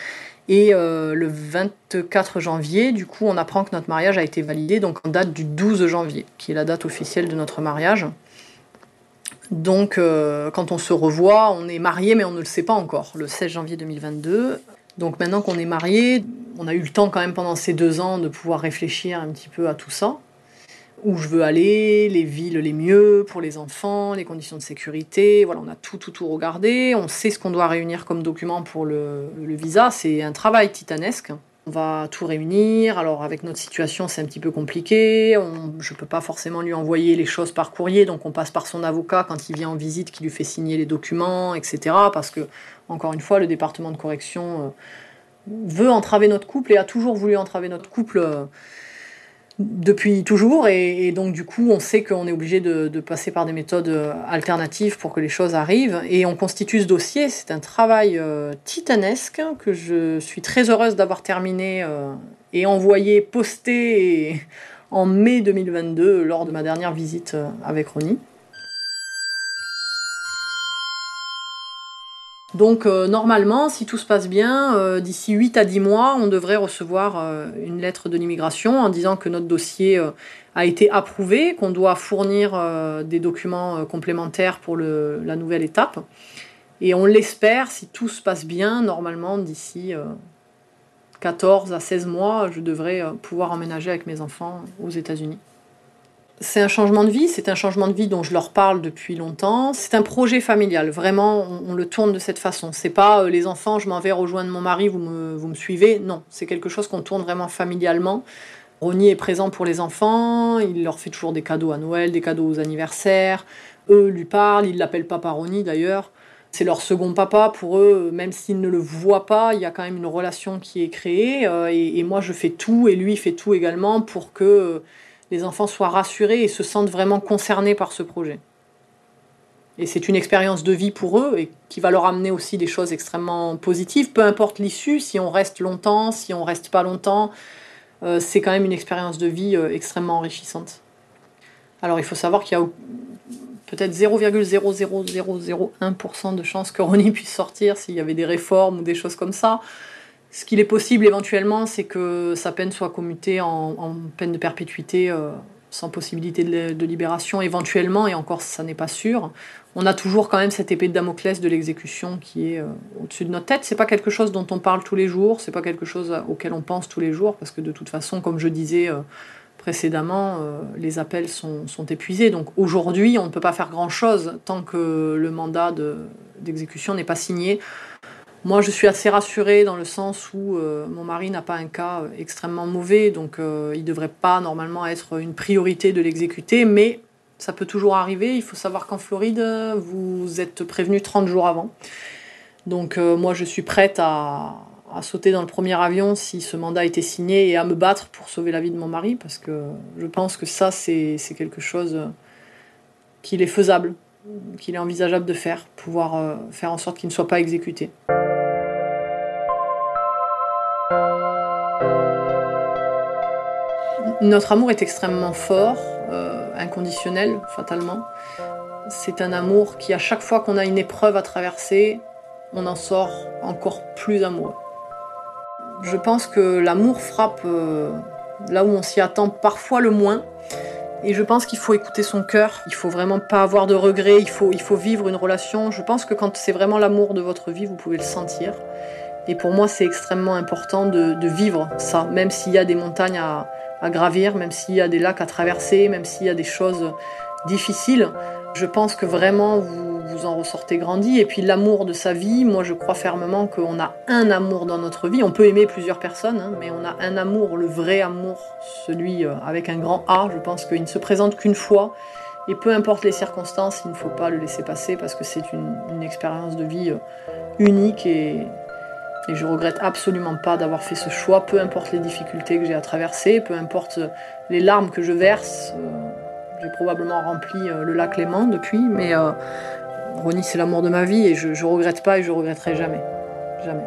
Et euh, le 24 janvier, du coup, on apprend que notre mariage a été validé, donc en date du 12 janvier, qui est la date officielle de notre mariage. Donc, euh, quand on se revoit, on est marié, mais on ne le sait pas encore, le 16 janvier 2022. Donc, maintenant qu'on est marié, on a eu le temps quand même pendant ces deux ans de pouvoir réfléchir un petit peu à tout ça. Où je veux aller, les villes les mieux pour les enfants, les conditions de sécurité. Voilà, on a tout, tout, tout regardé. On sait ce qu'on doit réunir comme document pour le, visa. C'est un travail titanesque. On va tout réunir. Alors avec notre situation, c'est un petit peu compliqué. je ne peux pas forcément lui envoyer les choses par courrier, donc on passe par son avocat quand il vient en visite, qui lui fait signer les documents, etc. Parce que, encore une fois, le département de correction euh, veut entraver notre couple et a toujours voulu entraver notre couple. Depuis toujours et, donc du coup on sait qu'on est obligé de, passer par des méthodes euh, alternatives pour que les choses arrivent et on constitue ce dossier. C'est un travail euh, titanesque que je suis très heureuse d'avoir terminé euh, et envoyé, posté en mai 2022 lors de ma dernière visite avec Ronnie. Donc euh, normalement, si tout se passe bien, euh, d'ici 8 à 10 mois, on devrait recevoir euh, une lettre de l'immigration en disant que notre dossier a été approuvé, qu'on doit fournir des documents complémentaires pour la nouvelle étape. Et on l'espère, si tout se passe bien, normalement, d'ici 14 à 16 mois, je devrais pouvoir emménager avec mes enfants aux États-Unis. C'est un changement de vie, c'est un changement de vie dont je leur parle depuis longtemps. C'est un projet familial, vraiment, on, le tourne de cette façon. C'est pas euh, les enfants, je m'en vais rejoindre mon mari, vous me, vous me suivez. Non, c'est quelque chose qu'on tourne vraiment familialement. Ronnie est présent pour les enfants, il leur fait toujours des cadeaux à Noël, des cadeaux aux anniversaires. Eux lui parlent, ils l'appellent papa Ronnie d'ailleurs. C'est leur second papa pour eux, même s'ils ne le voient pas, il y a quand même une relation qui est créée. Euh, et, et moi, je fais tout, et lui fait tout également pour que les enfants soient rassurés et se sentent vraiment concernés par ce projet. Et c'est une expérience de vie pour eux et qui va leur amener aussi des choses extrêmement positives, peu importe l'issue, si on reste longtemps, si on reste pas longtemps, euh, c'est quand même une expérience de vie euh, extrêmement enrichissante. Alors il faut savoir qu'il y a peut-être 0,00001% de chances que Ronnie puisse sortir s'il y avait des réformes ou des choses comme ça. Ce qu'il est possible éventuellement, c'est que sa peine soit commutée en, peine de perpétuité euh, sans possibilité de, libération éventuellement, et encore ça n'est pas sûr. On a toujours quand même cette épée de Damoclès de l'exécution qui est euh, au-dessus de notre tête. C'est pas quelque chose dont on parle tous les jours, c'est pas quelque chose auquel on pense tous les jours, parce que de toute façon, comme je disais euh, précédemment, les appels sont épuisés. Donc aujourd'hui, on ne peut pas faire grand-chose tant que le mandat d'exécution n'est pas signé. Moi, je suis assez rassurée dans le sens où euh, mon mari n'a pas un cas euh, extrêmement mauvais, donc euh, il ne devrait pas normalement être une priorité de l'exécuter, mais ça peut toujours arriver. Il faut savoir qu'en Floride, vous êtes prévenu 30 jours avant. Donc moi, je suis prête à, sauter dans le premier avion si ce mandat était signé et à me battre pour sauver la vie de mon mari, parce que je pense que ça, c'est quelque chose qu'il est faisable, qu'il est envisageable de faire, pouvoir faire en sorte qu'il ne soit pas exécuté. Notre amour est extrêmement fort, euh, inconditionnel, fatalement. C'est un amour qui, à chaque fois qu'on a une épreuve à traverser, on en sort encore plus amoureux. Je pense que l'amour frappe euh, là où on s'y attend parfois le moins. Et je pense qu'il faut écouter son cœur, il faut vraiment pas avoir de regrets, il faut, il faut vivre une relation. Je pense que quand c'est vraiment l'amour de votre vie, vous pouvez le sentir. Et pour moi, c'est extrêmement important de, de, vivre ça, même s'il y a des montagnes à, à gravir, même s'il y a des lacs à traverser, même s'il y a des choses difficiles. Je pense que vraiment vous, vous en ressortez grandi. Et puis l'amour de sa vie, moi je crois fermement qu'on a un amour dans notre vie. On peut aimer plusieurs personnes, hein, mais on a un amour, le vrai amour, celui euh, avec un grand A. Je pense qu'il ne se présente qu'une fois. Et peu importe les circonstances, il ne faut pas le laisser passer parce que c'est une, expérience de vie euh, unique et, et je regrette absolument pas d'avoir fait ce choix, peu importe les difficultés que j'ai à traverser, peu importe les larmes que je verse. Euh, j'ai probablement rempli euh, le lac Léman depuis, mais euh, Ronnie, c'est l'amour de ma vie et je, ne regrette pas et je regretterai jamais. Jamais.